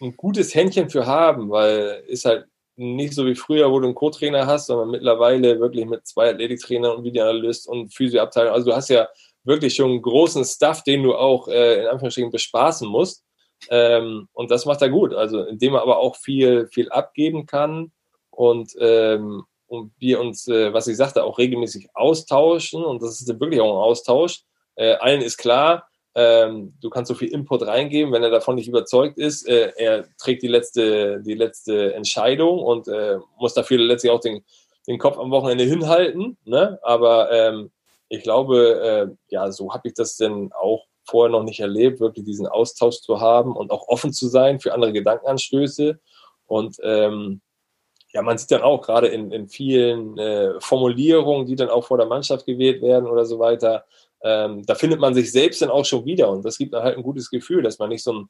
ein gutes Händchen für haben, weil ist halt nicht so wie früher, wo du einen Co-Trainer hast, sondern mittlerweile wirklich mit zwei Athletiktrainern und Videoanalyst und Physioabteilung. Also du hast ja wirklich schon großen Stuff, den du auch äh, in Anführungsstrichen bespaßen musst. Ähm, und das macht er gut. Also indem er aber auch viel, viel abgeben kann und, ähm, und wir uns, äh, was ich sagte, auch regelmäßig austauschen. Und das ist wirklich auch ein Austausch. Äh, allen ist klar, ähm, du kannst so viel Input reingeben, wenn er davon nicht überzeugt ist. Äh, er trägt die letzte, die letzte Entscheidung und äh, muss dafür letztlich auch den, den Kopf am Wochenende hinhalten. Ne? Aber ähm, ich glaube, äh, ja, so habe ich das denn auch vorher noch nicht erlebt, wirklich diesen Austausch zu haben und auch offen zu sein für andere Gedankenanstöße. Und ähm, ja, man sieht dann auch gerade in, in vielen äh, Formulierungen, die dann auch vor der Mannschaft gewählt werden oder so weiter, ähm, da findet man sich selbst dann auch schon wieder und das gibt dann halt ein gutes Gefühl, dass man nicht so ein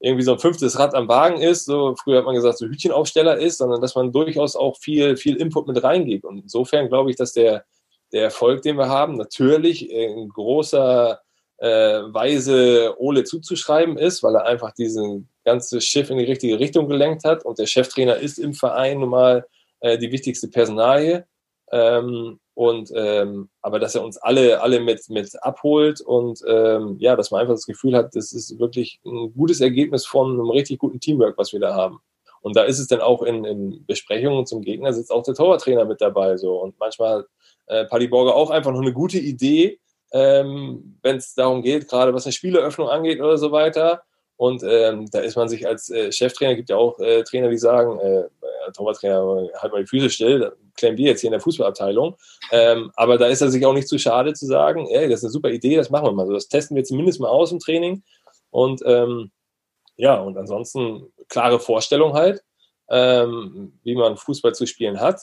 irgendwie so ein fünftes Rad am Wagen ist, so früher hat man gesagt, so Hütchenaufsteller ist, sondern dass man durchaus auch viel, viel Input mit reingibt. Und insofern glaube ich, dass der, der Erfolg, den wir haben, natürlich in großer äh, Weise Ole zuzuschreiben ist, weil er einfach diesen ganze Schiff in die richtige Richtung gelenkt hat und der Cheftrainer ist im Verein nun mal äh, die wichtigste Personalie. Ähm, und ähm, aber dass er uns alle, alle mit, mit abholt und ähm, ja, dass man einfach das Gefühl hat, das ist wirklich ein gutes Ergebnis von einem richtig guten Teamwork, was wir da haben. Und da ist es dann auch in, in Besprechungen zum Gegner sitzt auch der Torwarttrainer mit dabei. So. Und manchmal äh, Paddy Borger auch einfach noch eine gute Idee, ähm, wenn es darum geht, gerade was eine Spieleröffnung angeht oder so weiter. Und ähm, da ist man sich als äh, Cheftrainer, gibt ja auch äh, Trainer, die sagen, äh, Torwarttrainer, halt mal die Füße still, klären wir jetzt hier in der Fußballabteilung. Ähm, aber da ist er sich auch nicht zu schade zu sagen, ey, das ist eine super Idee, das machen wir mal so. Das testen wir zumindest mal aus im Training. Und ähm, ja, und ansonsten klare Vorstellung halt, ähm, wie man Fußball zu spielen hat.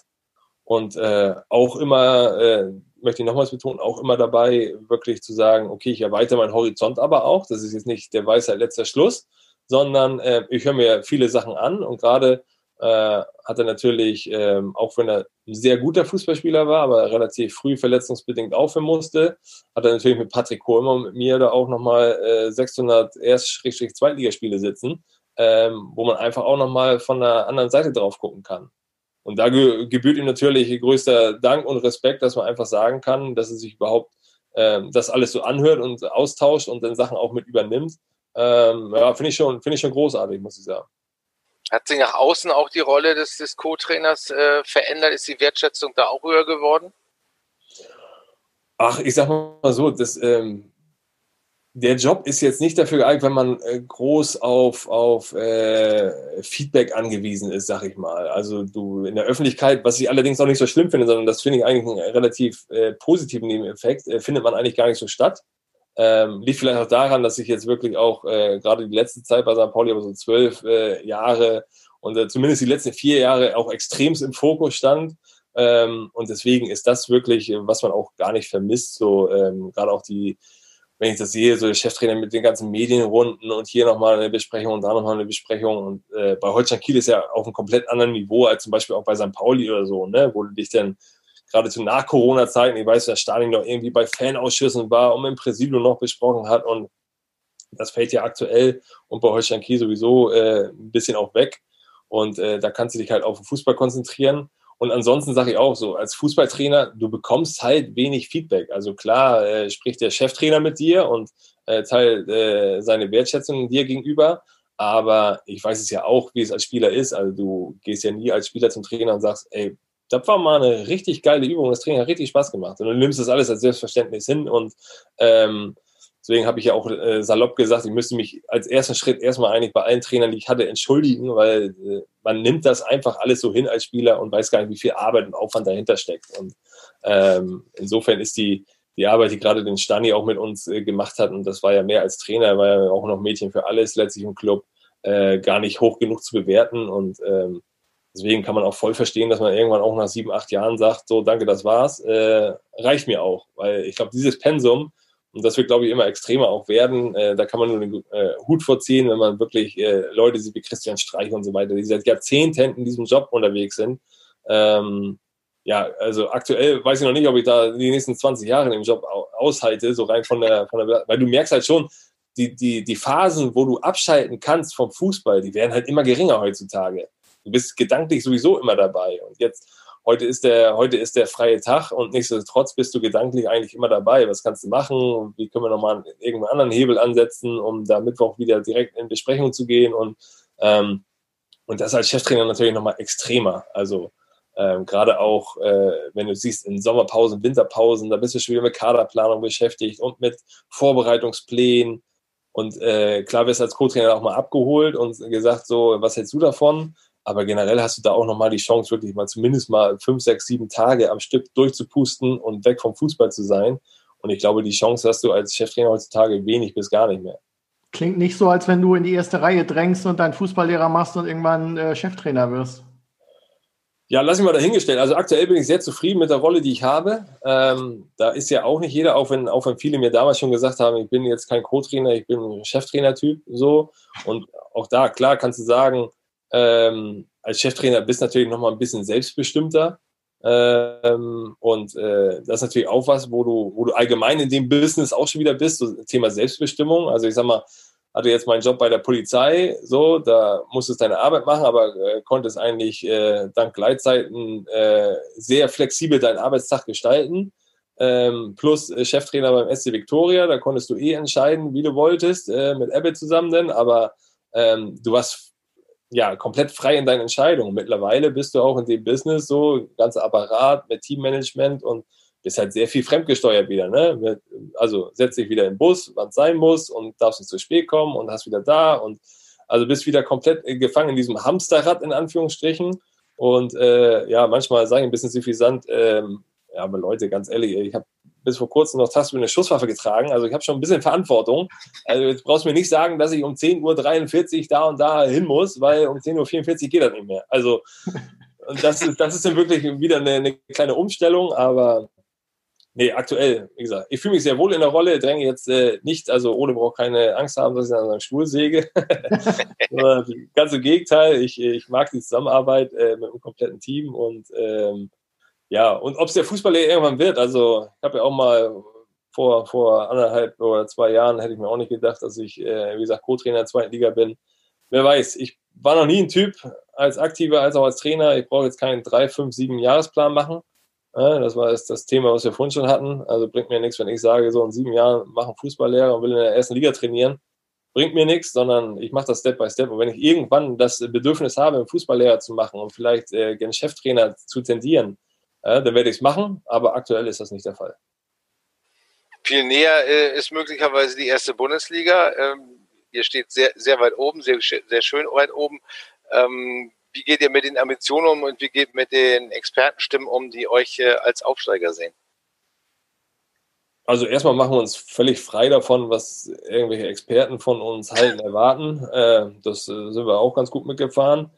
Und äh, auch immer, äh, möchte ich nochmals betonen, auch immer dabei, wirklich zu sagen, okay, ich erweitere meinen Horizont aber auch. Das ist jetzt nicht der Weisheit letzter Schluss, sondern äh, ich höre mir viele Sachen an und gerade äh, hat er natürlich, ähm, auch wenn er ein sehr guter Fußballspieler war, aber relativ früh verletzungsbedingt aufhören musste, hat er natürlich mit Patrick Kohlmann und mit mir da auch nochmal äh, 600 Erst-Zweitligaspiele sitzen, ähm, wo man einfach auch nochmal von der anderen Seite drauf gucken kann. Und da ge gebührt ihm natürlich größter Dank und Respekt, dass man einfach sagen kann, dass er sich überhaupt ähm, das alles so anhört und austauscht und dann Sachen auch mit übernimmt. Ähm, ja, finde ich, schon, find ich schon großartig, muss ich sagen. Hat sich nach außen auch die Rolle des, des Co-Trainers äh, verändert? Ist die Wertschätzung da auch höher geworden? Ach, ich sag mal so, das, ähm, der Job ist jetzt nicht dafür geeignet, wenn man äh, groß auf, auf äh, Feedback angewiesen ist, sag ich mal. Also du in der Öffentlichkeit, was ich allerdings auch nicht so schlimm finde, sondern das finde ich eigentlich einen relativ äh, positiven Nebeneffekt, äh, findet man eigentlich gar nicht so statt. Ähm, liegt vielleicht auch daran, dass ich jetzt wirklich auch äh, gerade die letzte Zeit bei St. Pauli, aber so zwölf äh, Jahre und äh, zumindest die letzten vier Jahre auch extremst im Fokus stand. Ähm, und deswegen ist das wirklich, äh, was man auch gar nicht vermisst, so ähm, gerade auch die, wenn ich das sehe, so der Cheftrainer mit den ganzen Medienrunden und hier nochmal eine Besprechung und da nochmal eine Besprechung. Und äh, bei Holstein Kiel ist ja auf einem komplett anderen Niveau als zum Beispiel auch bei St. Pauli oder so, ne, wo du dich dann gerade zu Nach-Corona-Zeiten, ich weiß, dass Stalin noch irgendwie bei Fanausschüssen war und im Präsidium noch besprochen hat und das fällt ja aktuell und bei Holstein Kiel sowieso äh, ein bisschen auch weg und äh, da kannst du dich halt auf den Fußball konzentrieren und ansonsten sage ich auch so, als Fußballtrainer, du bekommst halt wenig Feedback. Also klar äh, spricht der Cheftrainer mit dir und äh, teilt äh, seine Wertschätzung dir gegenüber, aber ich weiß es ja auch, wie es als Spieler ist. Also du gehst ja nie als Spieler zum Trainer und sagst, ey, das war mal eine richtig geile Übung. Das Training hat richtig Spaß gemacht. Und du nimmst das alles als Selbstverständnis hin. Und ähm, deswegen habe ich ja auch äh, salopp gesagt, ich müsste mich als ersten Schritt erstmal eigentlich bei allen Trainern, die ich hatte, entschuldigen, weil äh, man nimmt das einfach alles so hin als Spieler und weiß gar nicht, wie viel Arbeit und Aufwand dahinter steckt. Und ähm, insofern ist die, die Arbeit, die gerade den Stani auch mit uns äh, gemacht hat, und das war ja mehr als Trainer, war ja auch noch Mädchen für alles letztlich im Club, äh, gar nicht hoch genug zu bewerten. Und ähm, Deswegen kann man auch voll verstehen, dass man irgendwann auch nach sieben, acht Jahren sagt, so danke, das war's, äh, reicht mir auch. Weil ich glaube, dieses Pensum Und das wird, glaube ich, immer extremer auch werden. Äh, da kann man nur den äh, Hut vorziehen, wenn man wirklich äh, Leute sieht wie Christian Streich und so weiter, die seit Jahrzehnten in diesem Job unterwegs sind. Ähm, ja, also aktuell weiß ich noch nicht, ob ich da die nächsten 20 Jahre in dem Job aushalte, so rein von der, von der, weil du merkst halt schon, die, die, die Phasen, wo du abschalten kannst vom Fußball, die werden halt immer geringer heutzutage. Du bist gedanklich sowieso immer dabei. Und jetzt, heute ist der, heute ist der freie Tag und nichtsdestotrotz bist du gedanklich eigentlich immer dabei. Was kannst du machen? Wie können wir nochmal irgendeinen anderen Hebel ansetzen, um da Mittwoch wieder direkt in Besprechung zu gehen? Und, ähm, und das als Cheftrainer natürlich nochmal extremer. Also, ähm, Gerade auch, äh, wenn du siehst, in Sommerpausen, Winterpausen, da bist du schon wieder mit Kaderplanung beschäftigt und mit Vorbereitungsplänen. Und äh, klar wirst du als Co-Trainer auch mal abgeholt und gesagt, so, was hältst du davon? Aber generell hast du da auch nochmal die Chance, wirklich mal zumindest mal fünf, sechs, sieben Tage am Stück durchzupusten und weg vom Fußball zu sein. Und ich glaube, die Chance hast du als Cheftrainer heutzutage wenig bis gar nicht mehr. Klingt nicht so, als wenn du in die erste Reihe drängst und deinen Fußballlehrer machst und irgendwann äh, Cheftrainer wirst. Ja, lass mich mal dahingestellt. Also aktuell bin ich sehr zufrieden mit der Rolle, die ich habe. Ähm, da ist ja auch nicht jeder, auch wenn, auch wenn viele mir damals schon gesagt haben, ich bin jetzt kein Co-Trainer, ich bin ein Cheftrainer-Typ so. Und auch da, klar, kannst du sagen, ähm, als Cheftrainer bist du natürlich nochmal ein bisschen selbstbestimmter. Ähm, und äh, das ist natürlich auch was, wo du, wo du allgemein in dem Business auch schon wieder bist, so Thema Selbstbestimmung. Also ich sag mal, hatte jetzt meinen Job bei der Polizei, so, da musstest deine Arbeit machen, aber äh, konntest eigentlich äh, dank Gleitzeiten äh, sehr flexibel deinen Arbeitstag gestalten. Ähm, plus äh, Cheftrainer beim SC Victoria, da konntest du eh entscheiden, wie du wolltest, äh, mit Ebbe zusammen denn, aber ähm, du warst ja komplett frei in deinen Entscheidungen. Mittlerweile bist du auch in dem Business so, ganzer Apparat mit Teammanagement und bist halt sehr viel fremdgesteuert wieder. Ne? Also setz dich wieder im Bus, wann es sein muss und darfst nicht zu spät kommen und hast wieder da und also bist wieder komplett gefangen in diesem Hamsterrad in Anführungsstrichen. Und äh, ja, manchmal sage ich ein bisschen suffisant, ähm, ja, aber Leute, ganz ehrlich, ich habe bis vor kurzem noch tagsüber eine Schusswaffe getragen. Also ich habe schon ein bisschen Verantwortung. Also jetzt brauchst du mir nicht sagen, dass ich um 10.43 Uhr da und da hin muss, weil um 10.44 Uhr geht das nicht mehr. Also das ist, das ist dann wirklich wieder eine, eine kleine Umstellung, aber Nee, aktuell, wie gesagt, ich fühle mich sehr wohl in der Rolle, dränge jetzt äh, nicht, also Ole braucht keine Angst haben, dass ich an seinem Stuhl säge. Ganz im Gegenteil, ich, ich mag die Zusammenarbeit äh, mit dem kompletten Team und ähm, ja, und ob es der Fußballer irgendwann wird, also ich habe ja auch mal vor, vor anderthalb oder zwei Jahren hätte ich mir auch nicht gedacht, dass ich, äh, wie gesagt, Co-Trainer der zweiten Liga bin. Wer weiß, ich war noch nie ein Typ als Aktiver als auch als Trainer. Ich brauche jetzt keinen drei, fünf, sieben Jahresplan machen das war jetzt das Thema, was wir vorhin schon hatten. Also bringt mir nichts, wenn ich sage, so in sieben Jahren mache einen Fußballlehrer und will in der ersten Liga trainieren. Bringt mir nichts, sondern ich mache das Step by Step. Und wenn ich irgendwann das Bedürfnis habe, einen Fußballlehrer zu machen und vielleicht äh, gerne Cheftrainer zu tendieren, äh, dann werde ich es machen. Aber aktuell ist das nicht der Fall. Viel näher äh, ist möglicherweise die erste Bundesliga. Ähm, ihr steht sehr, sehr weit oben, sehr, sehr schön weit oben. Ähm, wie geht ihr mit den Ambitionen um und wie geht mit den Expertenstimmen um, die euch äh, als Aufsteiger sehen? Also erstmal machen wir uns völlig frei davon, was irgendwelche Experten von uns halten, erwarten. Äh, das äh, sind wir auch ganz gut mitgefahren.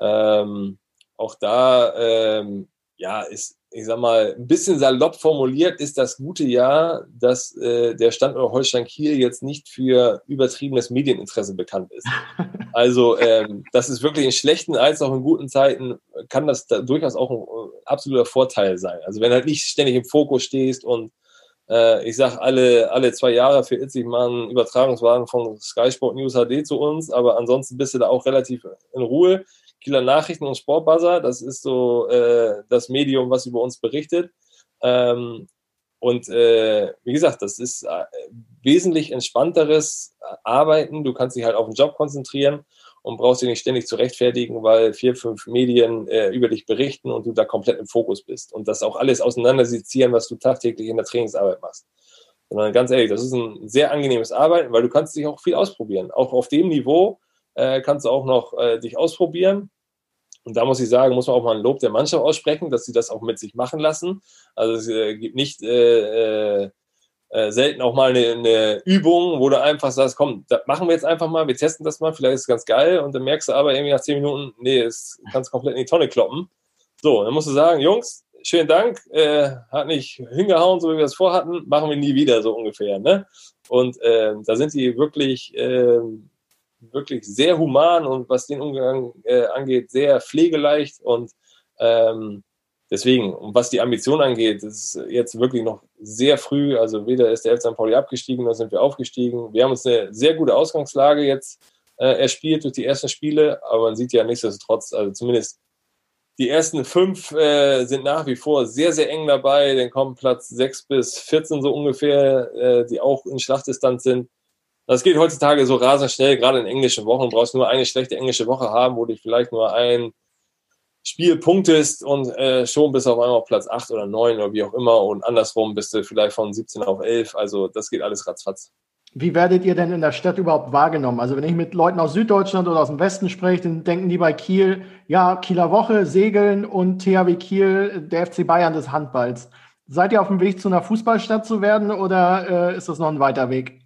Ähm, auch da ähm, ja, ist ich sag mal, ein bisschen salopp formuliert ist das gute Jahr, dass äh, der Standort Holstein Kiel jetzt nicht für übertriebenes Medieninteresse bekannt ist. Also ähm, das ist wirklich in schlechten als auch in guten Zeiten kann das da durchaus auch ein äh, absoluter Vorteil sein. Also wenn halt nicht ständig im Fokus stehst und äh, ich sag alle alle zwei Jahre für sich mal einen Übertragungswagen von Sky Sport News HD zu uns, aber ansonsten bist du da auch relativ in Ruhe Kieler Nachrichten und Sportbuzzer. Das ist so äh, das Medium, was über uns berichtet. Ähm, und äh, wie gesagt, das ist äh, wesentlich entspannteres Arbeiten. Du kannst dich halt auf den Job konzentrieren und brauchst dich nicht ständig zu rechtfertigen, weil vier, fünf Medien äh, über dich berichten und du da komplett im Fokus bist. Und das auch alles auseinandersezieren, was du tagtäglich in der Trainingsarbeit machst. Sondern ganz ehrlich, das ist ein sehr angenehmes Arbeiten, weil du kannst dich auch viel ausprobieren. Auch auf dem Niveau, äh, kannst du auch noch äh, dich ausprobieren. Und da muss ich sagen, muss man auch mal ein Lob der Mannschaft aussprechen, dass sie das auch mit sich machen lassen. Also es äh, gibt nicht äh, äh, äh, selten auch mal eine, eine, Übung, wo du einfach sagst, komm, das machen wir jetzt einfach mal, wir testen das mal, vielleicht ist es ganz geil. Und dann merkst du aber irgendwie nach zehn Minuten, nee, es kannst komplett in die Tonne kloppen. So, dann musst du sagen, Jungs, schönen Dank, äh, hat nicht hingehauen, so wie wir es vorhatten, machen wir nie wieder, so ungefähr. Ne? Und äh, da sind die wirklich, äh, wirklich sehr human und was den Umgang äh, angeht, sehr pflegeleicht und ähm, deswegen, und was die Ambition angeht, ist jetzt wirklich noch sehr früh. Also weder ist der FC St. Pauli abgestiegen, noch sind wir aufgestiegen. Wir haben uns eine sehr gute Ausgangslage jetzt äh, erspielt durch die ersten Spiele, aber man sieht ja nichtsdestotrotz, also zumindest die ersten fünf äh, sind nach wie vor sehr, sehr eng dabei. Dann kommen Platz sechs bis 14 so ungefähr, äh, die auch in Schlachtdistanz sind. Das geht heutzutage so rasend schnell, gerade in englischen Wochen. Du brauchst nur eine schlechte englische Woche haben, wo du vielleicht nur ein Spiel punktest und äh, schon bist du auf einmal auf Platz 8 oder 9 oder wie auch immer und andersrum bist du vielleicht von 17 auf 11. Also das geht alles ratzfatz. Wie werdet ihr denn in der Stadt überhaupt wahrgenommen? Also wenn ich mit Leuten aus Süddeutschland oder aus dem Westen spreche, dann denken die bei Kiel, ja, Kieler Woche, Segeln und THW Kiel, der FC Bayern des Handballs. Seid ihr auf dem Weg zu einer Fußballstadt zu werden oder äh, ist das noch ein weiter Weg?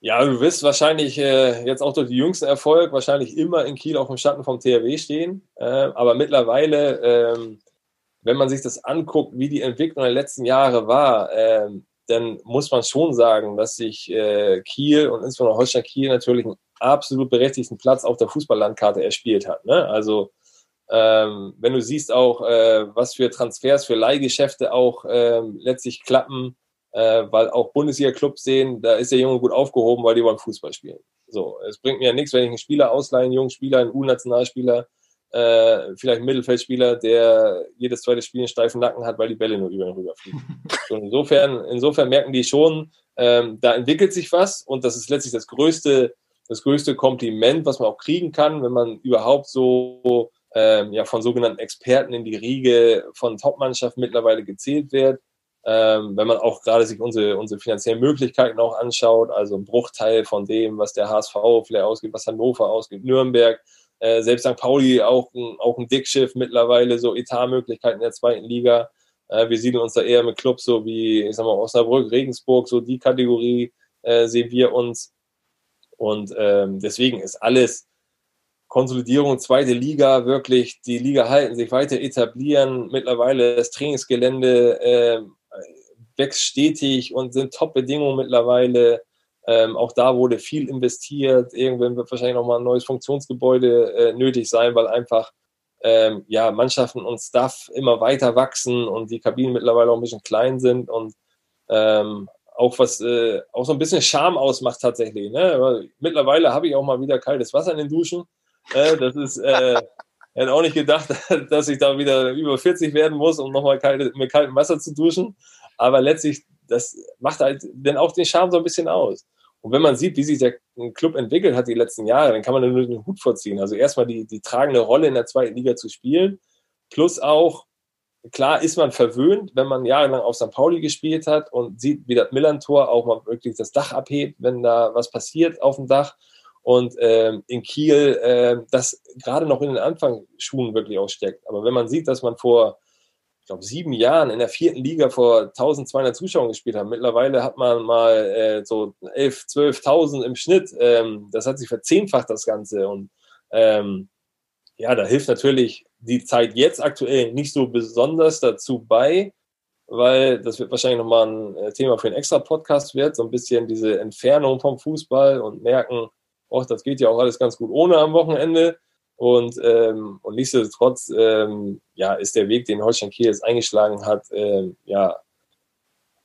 Ja, du wirst wahrscheinlich äh, jetzt auch durch den jüngsten Erfolg wahrscheinlich immer in Kiel auf dem Schatten vom THW stehen. Äh, aber mittlerweile, ähm, wenn man sich das anguckt, wie die Entwicklung der letzten Jahre war, ähm, dann muss man schon sagen, dass sich äh, Kiel und insbesondere Holstein Kiel natürlich einen absolut berechtigten Platz auf der Fußballlandkarte erspielt hat. Ne? Also ähm, wenn du siehst auch, äh, was für Transfers, für Leihgeschäfte auch ähm, letztlich klappen, äh, weil auch Bundesliga-Clubs sehen, da ist der Junge gut aufgehoben, weil die wollen Fußball spielen. So, es bringt mir ja nichts, wenn ich einen Spieler ausleihe, einen jungen Spieler, einen U-Nationalspieler, äh, vielleicht einen Mittelfeldspieler, der jedes zweite Spiel einen steifen Nacken hat, weil die Bälle nur über ihn rüberfliegen. so, insofern, insofern merken die schon, ähm, da entwickelt sich was und das ist letztlich das größte, das größte Kompliment, was man auch kriegen kann, wenn man überhaupt so ähm, ja, von sogenannten Experten in die Riege von Topmannschaften mittlerweile gezählt wird. Ähm, wenn man auch gerade sich unsere, unsere finanziellen Möglichkeiten auch anschaut, also ein Bruchteil von dem, was der HSV vielleicht ausgibt, was Hannover ausgibt, Nürnberg, äh, selbst St. Pauli auch ein, auch ein Dickschiff mittlerweile, so Etatmöglichkeiten in der zweiten Liga. Äh, wir siedeln uns da eher mit Clubs so wie, ich sag mal, Osnabrück, Regensburg, so die Kategorie äh, sehen wir uns. Und ähm, deswegen ist alles Konsolidierung, zweite Liga, wirklich die Liga halten, sich weiter etablieren. Mittlerweile das Trainingsgelände äh, wächst stetig und sind Top-Bedingungen mittlerweile. Ähm, auch da wurde viel investiert. Irgendwann wird wahrscheinlich nochmal ein neues Funktionsgebäude äh, nötig sein, weil einfach ähm, ja, Mannschaften und Staff immer weiter wachsen und die Kabinen mittlerweile auch ein bisschen klein sind und ähm, auch was äh, auch so ein bisschen Charme ausmacht tatsächlich. Ne? mittlerweile habe ich auch mal wieder kaltes Wasser in den Duschen. Äh, das ist äh, hätte auch nicht gedacht, dass ich da wieder über 40 werden muss, um nochmal kalte, mit kaltem Wasser zu duschen. Aber letztlich, das macht halt dann auch den Charme so ein bisschen aus. Und wenn man sieht, wie sich der Club entwickelt hat die letzten Jahre, dann kann man nur den Hut vorziehen. Also erstmal die, die tragende Rolle in der zweiten Liga zu spielen, plus auch, klar ist man verwöhnt, wenn man jahrelang auf St. Pauli gespielt hat und sieht, wie das Millantor auch mal wirklich das Dach abhebt, wenn da was passiert auf dem Dach. Und ähm, in Kiel äh, das gerade noch in den Anfangsschuhen wirklich auch steckt. Aber wenn man sieht, dass man vor glaube, sieben Jahren in der vierten Liga vor 1200 Zuschauern gespielt haben. Mittlerweile hat man mal äh, so 11, 12.000 im Schnitt. Ähm, das hat sich verzehnfacht, das Ganze. Und ähm, ja, da hilft natürlich die Zeit jetzt aktuell nicht so besonders dazu bei, weil das wird wahrscheinlich nochmal ein äh, Thema für einen extra Podcast wird, so ein bisschen diese Entfernung vom Fußball und merken, oh, das geht ja auch alles ganz gut ohne am Wochenende. Und, ähm, und nichtsdestotrotz ähm, ja, ist der Weg, den Holstein Kiel jetzt eingeschlagen hat, ähm, ja,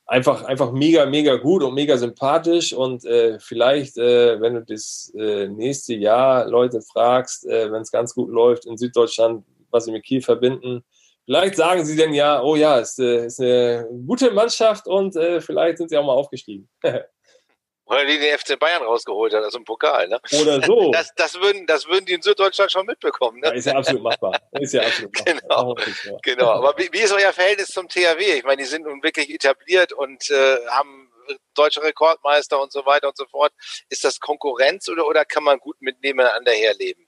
einfach, einfach mega, mega gut und mega sympathisch. Und äh, vielleicht, äh, wenn du das äh, nächste Jahr Leute fragst, äh, wenn es ganz gut läuft in Süddeutschland, was sie mit Kiel verbinden, vielleicht sagen sie dann ja, oh ja, es äh, ist eine gute Mannschaft und äh, vielleicht sind sie auch mal aufgestiegen. Oder die den FC Bayern rausgeholt hat, also im Pokal. Ne? Oder so. Das, das, würden, das würden die in Süddeutschland schon mitbekommen. Ne? Ja, ist ja absolut machbar. Ist ja absolut machbar. Genau. genau. Aber wie, wie, ist euer Verhältnis zum THW? Ich meine, die sind nun wirklich etabliert und äh, haben deutsche Rekordmeister und so weiter und so fort. Ist das Konkurrenz oder, oder kann man gut mit nebeneinander herleben?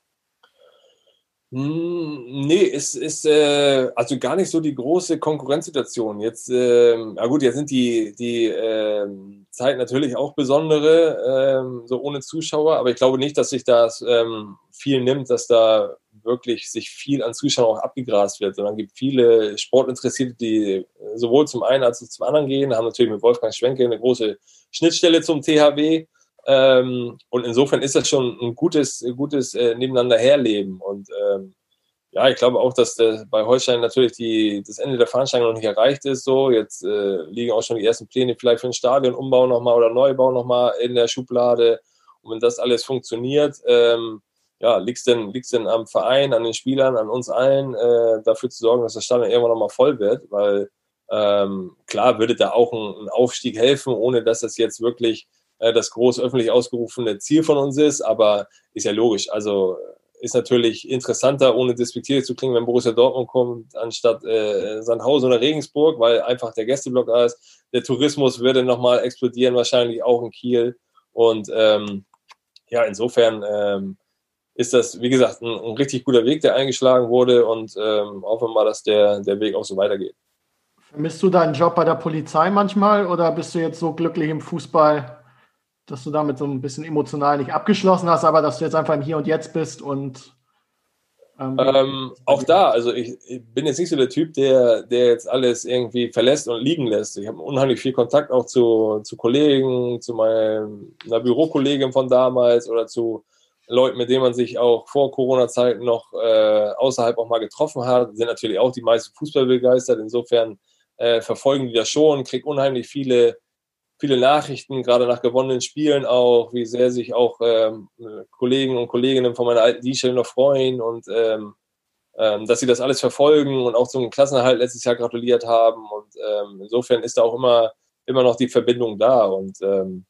Hm, nee, es ist äh, also gar nicht so die große Konkurrenzsituation. Jetzt, äh, na gut, jetzt sind die, die äh, Zeit natürlich auch besondere, ähm, so ohne Zuschauer, aber ich glaube nicht, dass sich das ähm, viel nimmt, dass da wirklich sich viel an Zuschauern auch abgegrast wird, sondern gibt viele Sportinteressierte, die sowohl zum einen als auch zum anderen gehen, haben natürlich mit Wolfgang Schwenke eine große Schnittstelle zum THW. Ähm, und insofern ist das schon ein gutes, gutes äh, Nebeneinander herleben. Und ähm, ja, ich glaube auch, dass der, bei Holstein natürlich die, das Ende der Veranstaltung noch nicht erreicht ist. So, jetzt äh, liegen auch schon die ersten Pläne vielleicht für einen Stadionumbau nochmal oder Neubau nochmal in der Schublade. Und wenn das alles funktioniert, ähm, ja, liegt es denn, liegt's denn am Verein, an den Spielern, an uns allen, äh, dafür zu sorgen, dass das Stadion irgendwann nochmal voll wird, weil ähm, klar würde da auch ein, ein, Aufstieg helfen, ohne dass das jetzt wirklich äh, das groß öffentlich ausgerufene Ziel von uns ist, aber ist ja logisch. Also ist natürlich interessanter, ohne despektierlich zu klingen, wenn Borussia Dortmund kommt, anstatt äh, Sandhausen oder Regensburg, weil einfach der Gästeblock da ist. Der Tourismus würde nochmal explodieren, wahrscheinlich auch in Kiel. Und ähm, ja, insofern ähm, ist das, wie gesagt, ein, ein, richtig guter Weg, der eingeschlagen wurde und ähm, hoffen wir mal, dass der, der Weg auch so weitergeht. Vermisst du deinen Job bei der Polizei manchmal oder bist du jetzt so glücklich im Fußball, dass du damit so ein bisschen emotional nicht abgeschlossen hast, aber dass du jetzt einfach im Hier und Jetzt bist und ähm, ähm, auch da, also ich, ich, bin jetzt nicht so der Typ, der, der jetzt alles irgendwie verlässt und liegen lässt. Ich habe unheimlich viel Kontakt auch zu, zu Kollegen, zu meiner Bürokollegin von damals oder zu Leuten, mit denen man sich auch vor Corona-Zeiten noch äh, außerhalb auch mal getroffen hat. Sind natürlich auch die meisten Fußball begeistert. Insofern äh, verfolgen die das schon, kriegen unheimlich viele viele Nachrichten, gerade nach gewonnenen Spielen auch, wie sehr sich auch ähm, Kollegen und Kolleginnen von meiner alten D-Shell noch freuen und ähm, ähm, dass sie das alles verfolgen und auch zum Klassenerhalt letztes Jahr gratuliert haben. Und ähm, insofern ist da auch immer, immer noch die Verbindung da. Und ähm,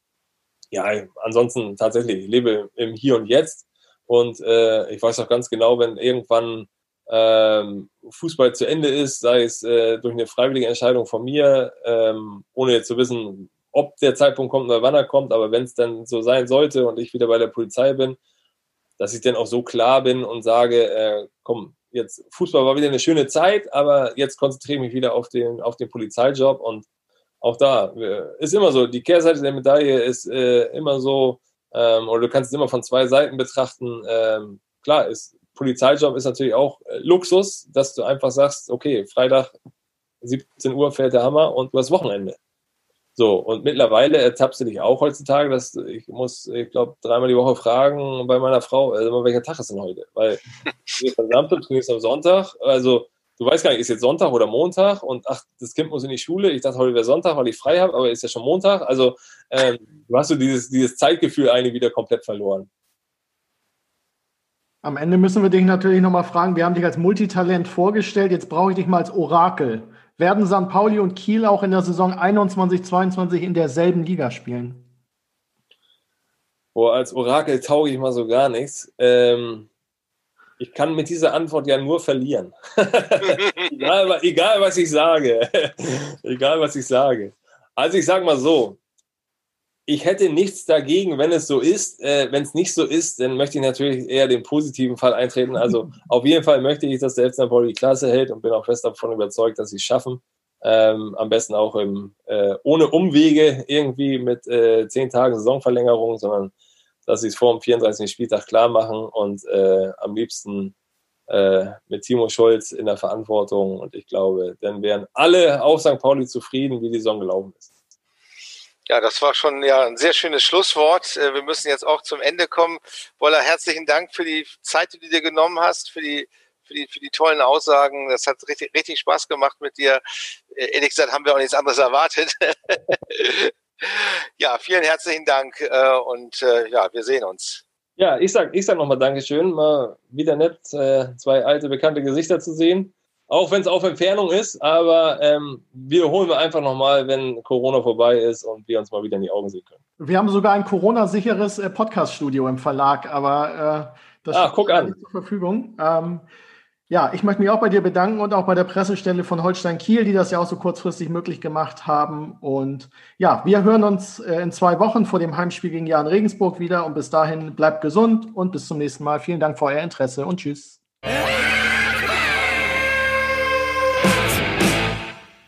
ja, ansonsten tatsächlich, ich lebe im Hier und Jetzt und äh, ich weiß auch ganz genau, wenn irgendwann ähm, Fußball zu Ende ist, sei es äh, durch eine freiwillige Entscheidung von mir, ähm, ohne jetzt zu wissen, ob der Zeitpunkt kommt oder wann er kommt, aber wenn es dann so sein sollte und ich wieder bei der Polizei bin, dass ich dann auch so klar bin und sage, äh, komm, jetzt Fußball war wieder eine schöne Zeit, aber jetzt konzentriere ich mich wieder auf den, auf den Polizeijob und auch da äh, ist immer so, die Kehrseite der Medaille ist äh, immer so, ähm, oder du kannst es immer von zwei Seiten betrachten. Ähm, klar, ist, Polizeijob ist natürlich auch äh, Luxus, dass du einfach sagst, okay, Freitag 17 Uhr fährt der Hammer und du hast Wochenende. So, und mittlerweile ertappst du dich auch heutzutage, dass ich muss, ich glaube, dreimal die Woche fragen bei meiner Frau, also welcher Tag ist denn heute? Weil wir verdammt, du trainierst am Sonntag, also du weißt gar nicht, ist jetzt Sonntag oder Montag und ach, das Kind muss in die Schule. Ich dachte, heute wäre Sonntag, weil ich frei habe, aber ist ja schon Montag. Also ähm, du hast so dieses, dieses Zeitgefühl eigentlich wieder komplett verloren. Am Ende müssen wir dich natürlich nochmal fragen, wir haben dich als Multitalent vorgestellt, jetzt brauche ich dich mal als Orakel. Werden St. Pauli und Kiel auch in der Saison 21-22 in derselben Liga spielen? Boah, als Orakel tauge ich mal so gar nichts. Ähm, ich kann mit dieser Antwort ja nur verlieren. egal, egal, was ich sage. egal, was ich sage. Also ich sage mal so, ich hätte nichts dagegen, wenn es so ist. Äh, wenn es nicht so ist, dann möchte ich natürlich eher den positiven Fall eintreten. Also auf jeden Fall möchte ich, dass der FC Pauli die Klasse hält und bin auch fest davon überzeugt, dass sie es schaffen. Ähm, am besten auch im, äh, ohne Umwege irgendwie mit äh, zehn Tagen Saisonverlängerung, sondern dass sie es vor dem 34. Spieltag klar machen und äh, am liebsten äh, mit Timo Schulz in der Verantwortung. Und ich glaube, dann wären alle, auch St. Pauli, zufrieden, wie die Saison gelaufen ist. Ja, das war schon ja ein sehr schönes Schlusswort. Äh, wir müssen jetzt auch zum Ende kommen. Woller, herzlichen Dank für die Zeit, die du dir genommen hast, für die, für die, für die tollen Aussagen. Das hat richtig, richtig Spaß gemacht mit dir. Äh, ehrlich gesagt haben wir auch nichts anderes erwartet. ja, vielen herzlichen Dank äh, und ja, wir sehen uns. Ja, ich sag, ich sag nochmal Dankeschön. Mal wieder nett, zwei alte bekannte Gesichter zu sehen auch wenn es auf Entfernung ist, aber ähm, wiederholen wir einfach nochmal, wenn Corona vorbei ist und wir uns mal wieder in die Augen sehen können. Wir haben sogar ein Corona-sicheres äh, Podcast-Studio im Verlag, aber äh, das ah, guck an. zur Verfügung. Ähm, ja, ich möchte mich auch bei dir bedanken und auch bei der Pressestelle von Holstein Kiel, die das ja auch so kurzfristig möglich gemacht haben. Und ja, wir hören uns äh, in zwei Wochen vor dem Heimspiel gegen Jan Regensburg wieder. Und bis dahin bleibt gesund und bis zum nächsten Mal. Vielen Dank für euer Interesse und tschüss.